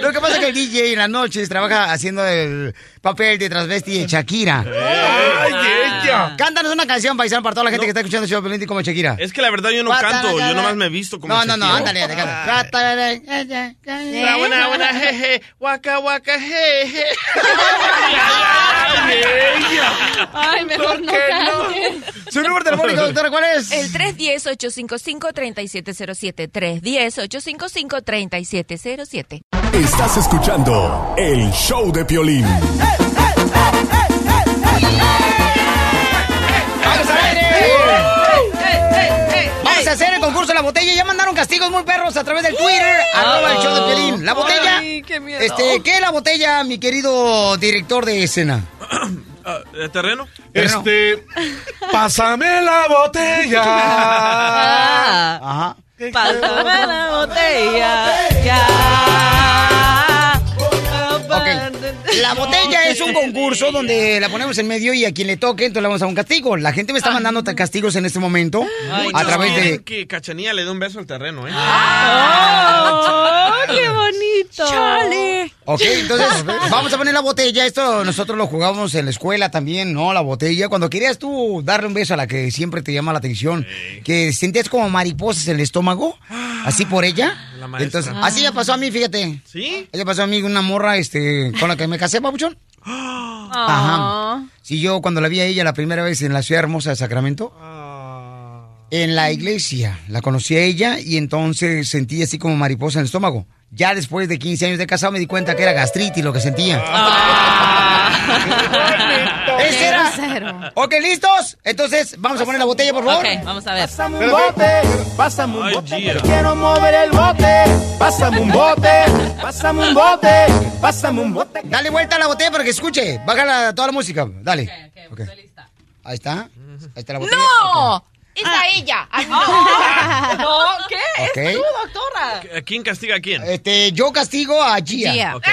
[SPEAKER 3] Lo que pasa es que el DJ en las noches trabaja haciendo el papel de transvesti de Shakira.
[SPEAKER 5] ¡Ay, ella!
[SPEAKER 3] Cántanos una canción, paisano, para toda la gente que está escuchando show de Piolín como Shakira.
[SPEAKER 4] Es que la verdad yo no canto, yo nomás me he visto como
[SPEAKER 3] No, no, no, ándale, ándale.
[SPEAKER 4] Buena, buena, buena, jeje, waka, waka, jeje.
[SPEAKER 20] Ay, mejor no cantes.
[SPEAKER 3] Su número telefónico, doctora, ¿cuál es?
[SPEAKER 26] El 310-855-3707. 310-855-3707.
[SPEAKER 10] Estás escuchando el show de Piolín.
[SPEAKER 3] ¡Eh, eh, eh, Vamos a hacer el concurso de la botella. Ya mandaron castigos muy perros a través del Twitter. Arroba el show de Piolín. La botella.
[SPEAKER 20] Qué miedo.
[SPEAKER 3] Este, ¿qué es la botella, mi querido director de escena? <coughs>
[SPEAKER 4] Ah, terreno?
[SPEAKER 5] Este. Pásame la botella. <laughs> Ah. Ah.
[SPEAKER 3] Ajá.
[SPEAKER 20] Pásame la botella. Ya.
[SPEAKER 3] Ok. La botella es un concurso <laughs> donde la ponemos en medio y a quien le toque, entonces le vamos a un castigo. La gente me está mandando castigos en este momento a
[SPEAKER 4] Muchos
[SPEAKER 3] través de.
[SPEAKER 4] que Cachanilla le dé un beso al terreno, ¿eh?
[SPEAKER 20] ¡Oh, qué <laughs> bonito!
[SPEAKER 6] Chale.
[SPEAKER 3] Ok, entonces vamos a poner la botella. Esto nosotros lo jugábamos en la escuela también, ¿no? La botella. Cuando querías tú darle un beso a la que siempre te llama la atención, que sentías como mariposas en el estómago, así por ella.
[SPEAKER 4] La maestra.
[SPEAKER 3] Entonces, así ya pasó a mí, fíjate.
[SPEAKER 4] ¿Sí?
[SPEAKER 3] Ella pasó a mí una morra este, con la que me casé, papuchón. <gasps> Ajá. Sí, yo cuando la vi a ella la primera vez en la ciudad hermosa de Sacramento, en la iglesia, la conocí a ella y entonces sentí así como mariposa en el estómago. Ya después de 15 años de casado me di cuenta que era gastritis lo que sentía. <laughs> Ese era. Ok, ¿listos? Entonces, vamos a poner la botella, por favor.
[SPEAKER 20] Ok, vamos a ver.
[SPEAKER 28] Pásame un bote, pásame un
[SPEAKER 4] Ay,
[SPEAKER 28] bote, quiero mover el bote. Pásame un bote, pásame un bote, pásame un bote.
[SPEAKER 3] Dale vuelta a la botella para que escuche. Bájala toda la música. Dale. Ok. Ahí está. Ahí está la botella.
[SPEAKER 26] ¡No! Es a ella. No,
[SPEAKER 20] ¿qué?
[SPEAKER 3] Ok.
[SPEAKER 20] Es tú, doctora.
[SPEAKER 4] ¿A ¿Quién castiga a quién?
[SPEAKER 3] Este, yo castigo a Gia.
[SPEAKER 14] Gia.
[SPEAKER 4] Ok.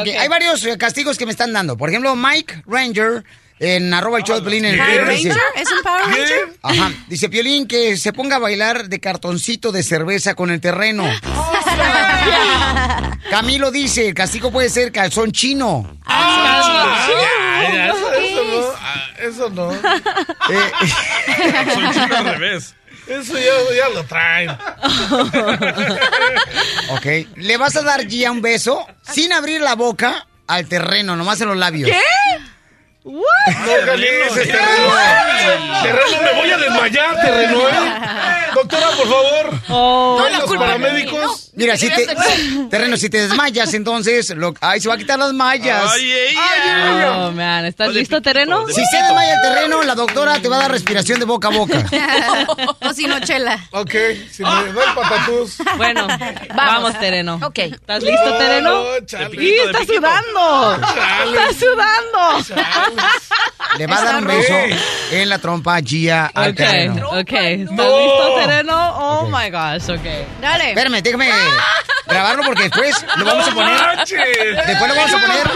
[SPEAKER 20] Ok,
[SPEAKER 3] hay varios eh, castigos que me están dando. Por ejemplo, Mike Ranger en arroba el show de Piolín en el
[SPEAKER 14] ¿Power
[SPEAKER 3] Twitter dice,
[SPEAKER 14] Ranger? ¿Es un Power Ranger?
[SPEAKER 3] Ajá, dice Piolín que se ponga a bailar de cartoncito de cerveza con el terreno. <laughs> Camilo dice, el castigo puede ser calzón chino.
[SPEAKER 5] Ya, ya, eso, eso no. ah, Eso no.
[SPEAKER 3] Eh, <laughs>
[SPEAKER 4] Soy chino al revés.
[SPEAKER 5] Eso ya, ya lo traen. <laughs>
[SPEAKER 3] ok, le vas a dar Gia un beso sin abrir la boca al terreno, nomás en los labios.
[SPEAKER 20] ¿Qué?
[SPEAKER 5] No calientes, terreno. Terreno, me voy a desmayar, terreno, ¿eh? <laughs> Doctora, por favor.
[SPEAKER 20] Oh,
[SPEAKER 5] ¿Hay los paramédicos?
[SPEAKER 3] Mira, si te, terreno, si te desmayas, entonces, lo, ahí se va a quitar las mallas.
[SPEAKER 4] ¡Ay, ella!
[SPEAKER 20] oh, man. ¿Estás
[SPEAKER 4] Oye,
[SPEAKER 20] listo,
[SPEAKER 4] piquito,
[SPEAKER 20] terreno?
[SPEAKER 3] Si se desmaya el terreno, la doctora te va a dar respiración de boca a boca. <laughs>
[SPEAKER 14] o si no, chela.
[SPEAKER 5] Ok, si me doy patatús.
[SPEAKER 20] Bueno, vamos, terreno.
[SPEAKER 26] Ok.
[SPEAKER 20] ¿Estás listo, terreno?
[SPEAKER 5] No, chale.
[SPEAKER 20] ¡Y está sudando!
[SPEAKER 5] Chale.
[SPEAKER 20] ¡Está sudando!
[SPEAKER 3] Le va a dar un beso en la trompa Gia al
[SPEAKER 20] Ok,
[SPEAKER 3] terreno.
[SPEAKER 20] ok. ¿Estás
[SPEAKER 5] No.
[SPEAKER 20] listo, terreno? Oh
[SPEAKER 3] Ok.
[SPEAKER 20] my gosh, ok.
[SPEAKER 14] Dale.
[SPEAKER 3] Espérame, déjame grabarlo porque después lo vamos a poner.
[SPEAKER 5] manches.
[SPEAKER 3] Después lo vamos a poner.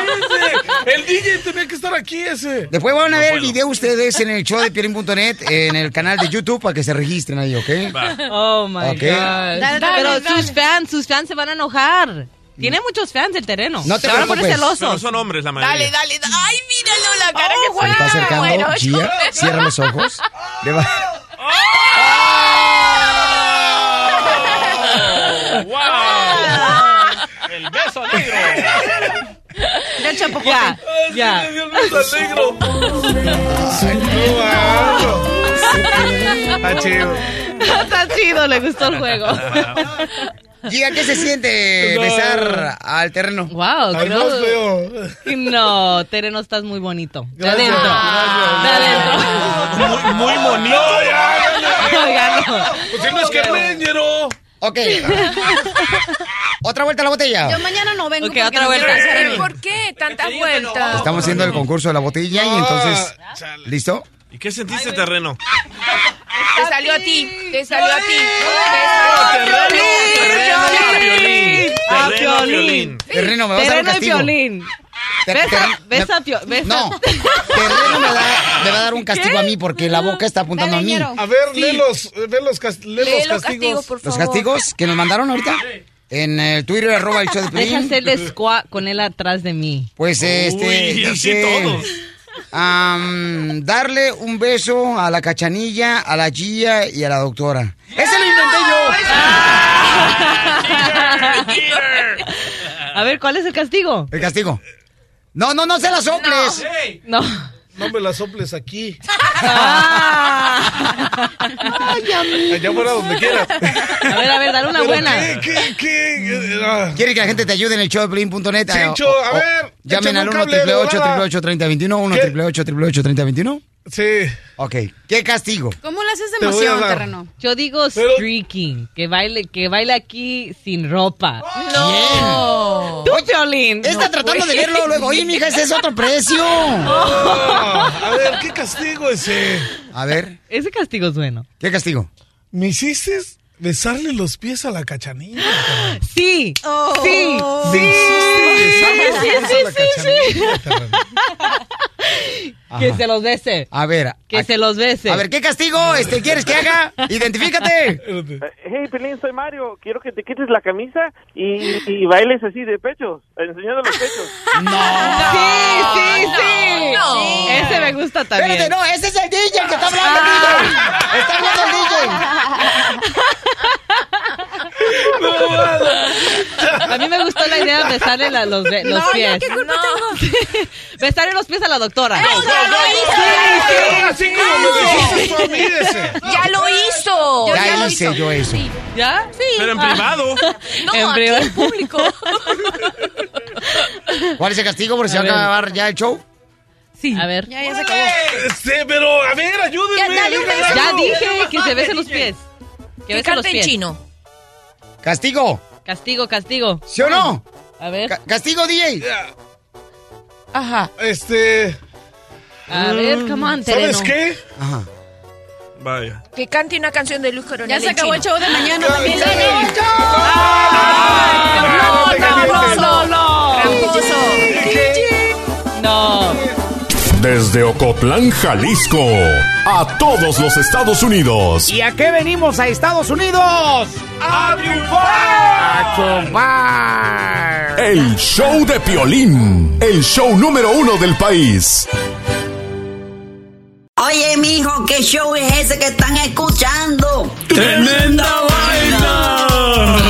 [SPEAKER 5] El DJ tenía que estar aquí ese.
[SPEAKER 3] Después van a ver el video ustedes en el show de Piolín.net, en el canal de YouTube, para que se registren ahí, ¿ok?
[SPEAKER 4] Va.
[SPEAKER 20] Oh my
[SPEAKER 3] Ok.
[SPEAKER 20] gosh.
[SPEAKER 14] Dale, dale,
[SPEAKER 20] Pero
[SPEAKER 14] dale.
[SPEAKER 20] sus fans, sus fans se van a enojar. Tiene muchos fans el terreno.
[SPEAKER 3] No te
[SPEAKER 20] se van a poner
[SPEAKER 3] preocupes.
[SPEAKER 4] Pero
[SPEAKER 20] celosos.
[SPEAKER 4] son hombres la mayoría.
[SPEAKER 26] Dale, dale, dale. Ay, míralo la cara que
[SPEAKER 3] Se está acercando
[SPEAKER 26] Bueno,
[SPEAKER 3] Gia. Cierra los ojos. <laughs> Le va- <laughs>
[SPEAKER 4] ¡Wow! ¡El beso negro! <laughs>
[SPEAKER 14] Del chapopote.
[SPEAKER 20] Ya, ya.
[SPEAKER 5] Está chido,
[SPEAKER 20] le gustó el juego.
[SPEAKER 3] Gia, ¿qué se siente <laughs>
[SPEAKER 5] No.
[SPEAKER 3] besar al terreno?
[SPEAKER 20] Wow,
[SPEAKER 5] Al más feo.
[SPEAKER 20] No, terreno, estás muy bonito. De
[SPEAKER 5] Gracias,
[SPEAKER 20] adentro.
[SPEAKER 5] gracias.
[SPEAKER 20] De adentro.
[SPEAKER 4] Muy, muy bonito. <laughs>
[SPEAKER 20] Oiga, no.
[SPEAKER 5] Pues si no es carneñero.
[SPEAKER 3] Ok. <laughs> Otra vuelta a la botella.
[SPEAKER 14] Yo mañana no vengo
[SPEAKER 20] Ok, otra
[SPEAKER 14] no
[SPEAKER 20] vuelta.
[SPEAKER 14] quiero besar a
[SPEAKER 26] ¿Pero
[SPEAKER 14] mí.
[SPEAKER 26] por qué tantas vueltas?
[SPEAKER 3] Estamos haciendo el concurso de la botella y entonces.
[SPEAKER 5] Ah.
[SPEAKER 3] ¿Listo?
[SPEAKER 4] ¿Y qué sentiste, terreno?
[SPEAKER 26] Te salió a ti. Te salió a ti.
[SPEAKER 4] ¡Terreno!
[SPEAKER 20] A.
[SPEAKER 4] ¡Violín!
[SPEAKER 3] Terreno, me vas a dar un
[SPEAKER 20] Terreno y
[SPEAKER 3] castigo.
[SPEAKER 20] violín. Besa,
[SPEAKER 3] terreno-
[SPEAKER 20] besa.
[SPEAKER 3] No, Terreno me, da, me va a dar un castigo a mí porque la boca está apuntando a mí.
[SPEAKER 5] A ver, lee los, castigos.
[SPEAKER 3] Los castigos que nos mandaron ahorita en el Twitter arroba el show de
[SPEAKER 20] Deja
[SPEAKER 3] Piolín.
[SPEAKER 20] hacerle squat con él atrás de mí.
[SPEAKER 3] Pues este
[SPEAKER 4] Uy, así
[SPEAKER 3] dice
[SPEAKER 4] todos.
[SPEAKER 3] Am, darle un beso a la cachanilla, a la Gia y a la doctora. ¡Ese lo inventé <laughs>
[SPEAKER 20] A ver, ¿cuál es el castigo?
[SPEAKER 3] yo! El castigo. No, no, no se la soples.
[SPEAKER 20] No.
[SPEAKER 5] No me la soples aquí. Allá fuera donde quieras.
[SPEAKER 20] A ver, a ver, dale una
[SPEAKER 5] ¿Pero
[SPEAKER 20] buena.
[SPEAKER 5] ¿Qué, qué, qué? Ah.
[SPEAKER 3] ¿Quiere que la gente te ayude en el show de Pelín.net?
[SPEAKER 5] Chencho,
[SPEAKER 3] O-
[SPEAKER 5] a
[SPEAKER 3] o-
[SPEAKER 5] ver,
[SPEAKER 3] Llamen al
[SPEAKER 5] un
[SPEAKER 3] 1
[SPEAKER 5] cable de
[SPEAKER 3] 888 3021 1
[SPEAKER 5] ¿Qué?
[SPEAKER 3] 888 3021
[SPEAKER 5] Sí.
[SPEAKER 3] Ok. ¿Qué castigo?
[SPEAKER 14] ¿Cómo le haces de emoción, terreno?
[SPEAKER 20] Yo digo streaking, que baile, que baile aquí sin ropa.
[SPEAKER 26] No.
[SPEAKER 20] Tú, Piolín.
[SPEAKER 3] Está
[SPEAKER 20] No,
[SPEAKER 3] tratando de verlo luego. Oye, mija, ese es otro precio. <laughs>
[SPEAKER 5] Ah, a ver, ¿qué castigo ese?
[SPEAKER 3] A ver.
[SPEAKER 20] Ese castigo es bueno.
[SPEAKER 3] ¿Qué castigo?
[SPEAKER 5] ¿Me hiciste besarle los pies a la cachanilla?
[SPEAKER 20] Sí.
[SPEAKER 14] Oh.
[SPEAKER 20] Sí.
[SPEAKER 5] ¿Me
[SPEAKER 20] Sí.
[SPEAKER 5] hiciste besarle los
[SPEAKER 20] Sí,
[SPEAKER 5] pies a la
[SPEAKER 20] sí, sí, sí. <laughs> Que se los bese.
[SPEAKER 3] A ver.
[SPEAKER 20] Que
[SPEAKER 3] a-
[SPEAKER 20] se los bese.
[SPEAKER 3] A ver, ¿qué castigo este quieres que haga? Identifícate. <laughs>
[SPEAKER 29] Hey, Pelín, soy Mario. Quiero que te quites la camisa y, y bailes así de pechos, enseñando los pechos. <laughs>
[SPEAKER 20] Sí, sí, sí.
[SPEAKER 26] no.
[SPEAKER 20] Ese me gusta también.
[SPEAKER 3] Espérate, no, ese es el DJ que está hablando,
[SPEAKER 20] Ah.
[SPEAKER 3] DJ. Está hablando el DJ. <laughs> <laughs>
[SPEAKER 20] A mí me gustó la idea de besarle la- los, los
[SPEAKER 26] No, yo
[SPEAKER 20] pies.
[SPEAKER 26] qué culpa tengo. <laughs>
[SPEAKER 20] besarle los pies a la doctora.
[SPEAKER 26] ¡Eso ya lo hizo!
[SPEAKER 5] Así como me dijiste tú a mí ese.
[SPEAKER 26] ¡Ya lo hizo!
[SPEAKER 3] Ya
[SPEAKER 26] lo
[SPEAKER 3] hice
[SPEAKER 26] hizo.
[SPEAKER 3] yo eso.
[SPEAKER 26] Sí.
[SPEAKER 20] ¿Ya?
[SPEAKER 26] Sí.
[SPEAKER 4] Pero en
[SPEAKER 20] Ah.
[SPEAKER 4] privado. <laughs>
[SPEAKER 26] No,
[SPEAKER 20] En
[SPEAKER 26] aquí en público.
[SPEAKER 3] ¿Cuál es el castigo por si va a acabar ya el show?
[SPEAKER 20] Sí. A ver.
[SPEAKER 14] Ya, ya se acabó.
[SPEAKER 5] Este, pero, a ver, ayúdenme.
[SPEAKER 26] Ya, dale un beso.
[SPEAKER 20] Ya dije que se besen los pies. Que
[SPEAKER 26] Que
[SPEAKER 20] besen los
[SPEAKER 26] cante en
[SPEAKER 20] pies.
[SPEAKER 26] chino.
[SPEAKER 3] ¿Castigo?
[SPEAKER 20] Castigo, castigo.
[SPEAKER 3] ¿Sí o no?
[SPEAKER 20] A ver.
[SPEAKER 3] Ca- ¿Castigo, DJ?
[SPEAKER 26] Ajá.
[SPEAKER 5] Este,
[SPEAKER 20] A ver, come on,
[SPEAKER 5] ¿sabes qué?
[SPEAKER 3] Ajá.
[SPEAKER 4] Vaya.
[SPEAKER 26] Que cante una canción de Luis Coronel.
[SPEAKER 14] Ya se acabó el show de mañana también.
[SPEAKER 5] ¡Se acabó el show!
[SPEAKER 20] No,
[SPEAKER 5] te
[SPEAKER 20] no,
[SPEAKER 5] calientes.
[SPEAKER 20] no, no.
[SPEAKER 26] Tramposo.
[SPEAKER 20] No.
[SPEAKER 10] Desde Ocotlán, Jalisco, a todos los Estados Unidos.
[SPEAKER 3] ¿Y a qué venimos a Estados Unidos?
[SPEAKER 5] ¡A triunfar!
[SPEAKER 3] ¡A chupar!
[SPEAKER 10] El show de Piolín, el show número uno del país.
[SPEAKER 30] Oye, mijo, ¿qué show es ese que están escuchando?
[SPEAKER 28] ¡Tremenda vaina!
[SPEAKER 30] Hola